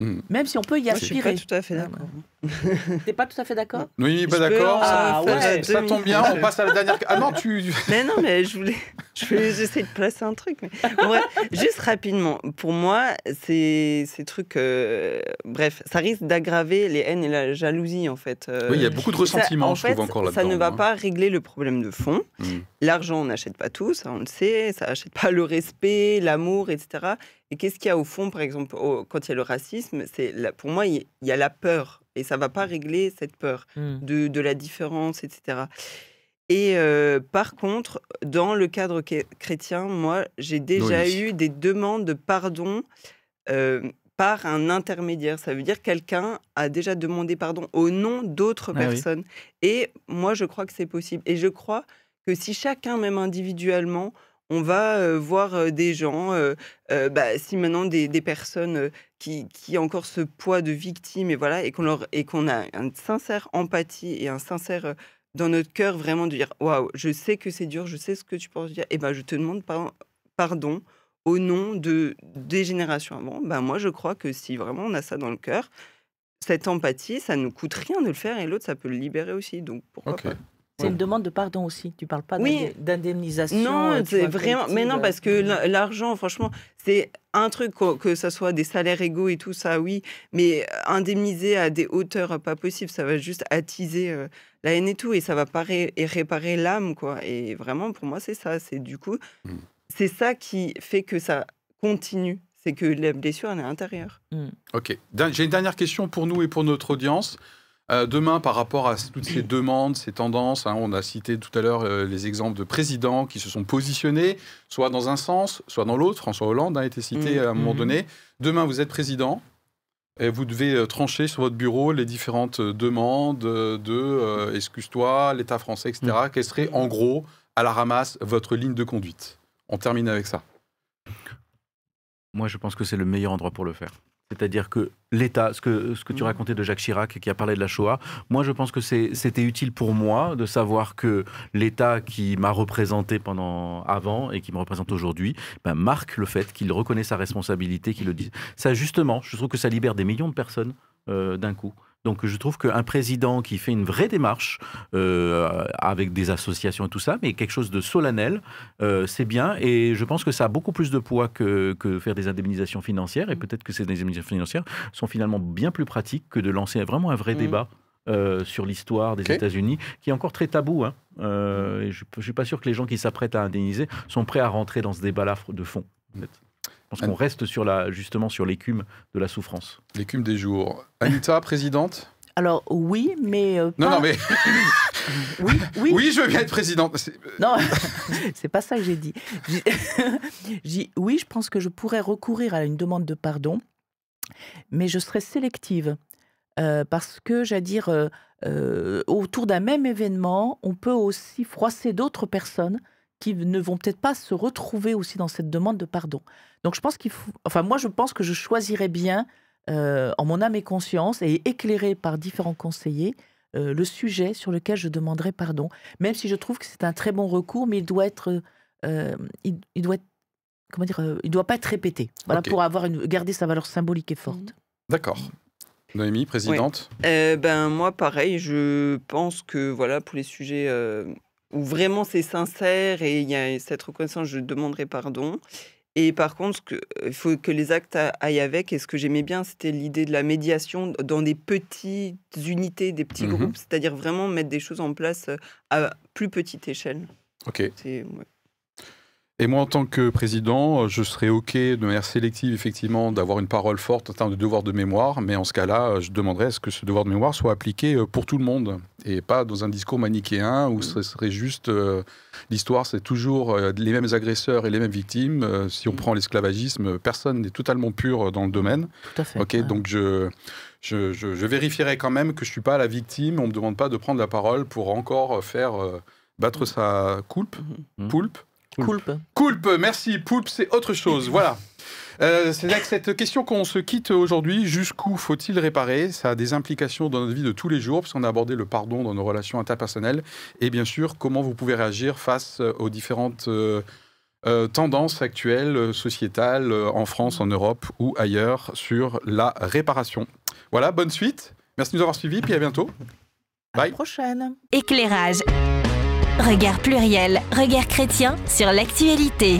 Mhm. Même si on peut y Moi, je suis pas aspirer. tout à fait Ah, d'accord. T'es pas tout à fait d'accord? Oui, pas d'accord. en Ah, ça, ouais. ça- ça tombe bien, on passe à la dernière. Ah non, tu. Mais non, mais je voulais, je voulais j'essaie de placer un truc. Mais... Juste rapidement, pour moi, ces, ces trucs, euh, bref, ça risque d'aggraver les haines et la jalousie en fait. euh, Oui, il y a beaucoup de ça- ressentiment, en je fait, trouve, encore là-dedans. Ça ne va hein. pas régler le problème de fond. Mhm. L'argent, on n'achète pas tout, ça on le sait. Ça n'achète pas le respect, l'amour, etc. Et qu'est-ce qu'il y a au fond, par exemple, au- quand il y a le racisme C'est Pour moi, il y a la peur. Et ça ne va pas régler cette peur de, de la différence, etc. Et euh, par contre, dans le cadre chrétien, moi, j'ai déjà eu des demandes de pardon euh, par un intermédiaire. Ça veut dire quelqu'un a déjà demandé pardon au nom d'autres Ah oui. personnes. Et moi, je crois que c'est possible. Et je crois que si chacun, même individuellement, on va euh, voir des gens, euh, euh, bah, si maintenant des, des personnes qui, qui ont encore ce poids de victime, et voilà, et qu'on leur et qu'on a une sincère empathie et un sincère dans notre cœur vraiment de dire waouh, je sais que c'est dur, je sais ce que tu penses dire, et ben je te demande par- pardon au nom de des générations avant. Ben moi je crois que si vraiment on a ça dans le cœur, cette empathie, ça nous coûte rien de le faire et l'autre ça peut le libérer aussi. Donc pourquoi pas C'est une demande de pardon aussi. Tu parles pas Oui. d'indemnisation. Non, euh, c'est vraiment. Mais non, collective. parce que la- l'argent, franchement, c'est un truc que, que ça soit des salaires égaux et tout ça, oui. Mais indemniser à des hauteurs pas possibles, ça va juste attiser euh, la haine et tout, et ça va pas ré- et réparer l'âme, quoi. Et vraiment, pour moi, c'est ça. C'est du coup, Mm. c'est ça qui fait que ça continue. C'est que la blessure, elle est intérieure. Ok. Dan- J'ai une dernière question pour nous et pour notre audience. Euh, demain, par rapport à toutes ces demandes, ces tendances, hein, on a cité tout à l'heure euh, les exemples de présidents qui se sont positionnés, soit dans un sens, soit dans l'autre. François Hollande a été cité Mhm. à un moment Mhm. donné. Demain, vous êtes président. Et vous devez euh, trancher sur votre bureau les différentes demandes de euh, excuse-toi, l'État français, etc. Quelle serait en gros, à la ramasse, votre ligne de conduite? On termine avec ça. Moi, je pense que c'est le meilleur endroit pour le faire. C'est-à-dire que l'État, ce que, ce que tu Mhm. racontais de Jacques Chirac qui a parlé de la Shoah, moi je pense que c'était utile pour moi de savoir que l'État qui m'a représenté pendant avant et qui me représente aujourd'hui ben, marque le fait qu'il reconnaît sa responsabilité, qu'il le dit. Ça justement, je trouve que ça libère des millions de personnes euh, d'un coup. Donc je trouve qu'un président qui fait une vraie démarche euh, avec des associations et tout ça, mais quelque chose de solennel, euh, c'est bien. Et je pense que ça a beaucoup plus de poids que, que faire des indemnisations financières. Et peut-être que ces indemnisations financières sont finalement bien plus pratiques que de lancer vraiment un vrai Mhm. débat. euh, sur l'histoire des. États-Unis, qui est encore très tabou. hein. Et je ne suis pas sûr que les gens qui s'apprêtent à indemniser sont prêts à rentrer dans ce débat-là de fond. en fait. Je pense qu'on reste sur la, justement sur l'écume de la souffrance. L'écume des jours. Anita, présidente? Alors oui, mais euh, Non, pas- non, mais oui, oui, oui, je veux bien être présidente. C'est- Non, c'est pas ça que j'ai dit. Dit, oui, je pense que je pourrais recourir à une demande de pardon, mais je serais sélective. Euh, parce que, j'allais dire, euh, euh, autour d'un même événement, on peut aussi froisser d'autres personnes qui ne vont peut-être pas se retrouver aussi dans cette demande de pardon. Donc je pense qu'il faut... Enfin, moi, je pense que je choisirais bien, euh, en mon âme et conscience, et éclairé par différents conseillers, euh, le sujet sur lequel je demanderai pardon même si je trouve que c'est un très bon recours, mais il doit être, euh, il, il doit être, comment dire, euh, il doit pas être répété. Voilà pour avoir une, garder sa valeur symbolique et forte. D'accord. Noémie, présidente? Euh, ben moi pareil, je pense que voilà pour les sujets euh, où vraiment c'est sincère et il y a cette reconnaissance, je demanderai pardon. Et par contre, il faut que les actes aillent avec. Et ce que j'aimais bien, c'était l'idée de la médiation dans des petites unités, des petits Mhm. groupes, c'est-à-dire vraiment mettre des choses en place euh, à plus petite échelle. Ok. Ouais. Et moi, en tant que président, euh, je serais OK de manière sélective, effectivement, d'avoir une parole forte en termes de devoir de mémoire. Mais en ce cas-là, euh, je demanderais à ce que ce devoir de mémoire soit appliqué euh, pour tout le monde et pas dans un discours manichéen où ce serait juste euh, l'histoire, c'est toujours euh, les mêmes agresseurs et les mêmes victimes. Euh, si on prend l'esclavagisme, personne n'est totalement pur dans le domaine. Tout à fait. Ok, donc je, je, je, je vérifierai quand même que je suis pas la victime. On me demande pas de prendre la parole pour encore faire euh, battre sa coulpe, Mhm. poulpe. Coulpe. Coulpe, merci. Poulpe, c'est autre chose. Voilà. Euh, c'est avec cette question qu'on se quitte aujourd'hui. Jusqu'où faut-il réparer? Ça a des implications dans notre vie de tous les jours, parce qu'on a abordé le pardon dans nos relations interpersonnelles. Et bien sûr, comment vous pouvez réagir face euh, aux différentes euh, euh, tendances actuelles, sociétales, en France, en Europe ou ailleurs, sur la réparation? Voilà, bonne suite. Merci de nous avoir suivis, puis à bientôt. À la Bye. prochaine. Éclairage. Regard pluriel, regard chrétien sur l'actualité.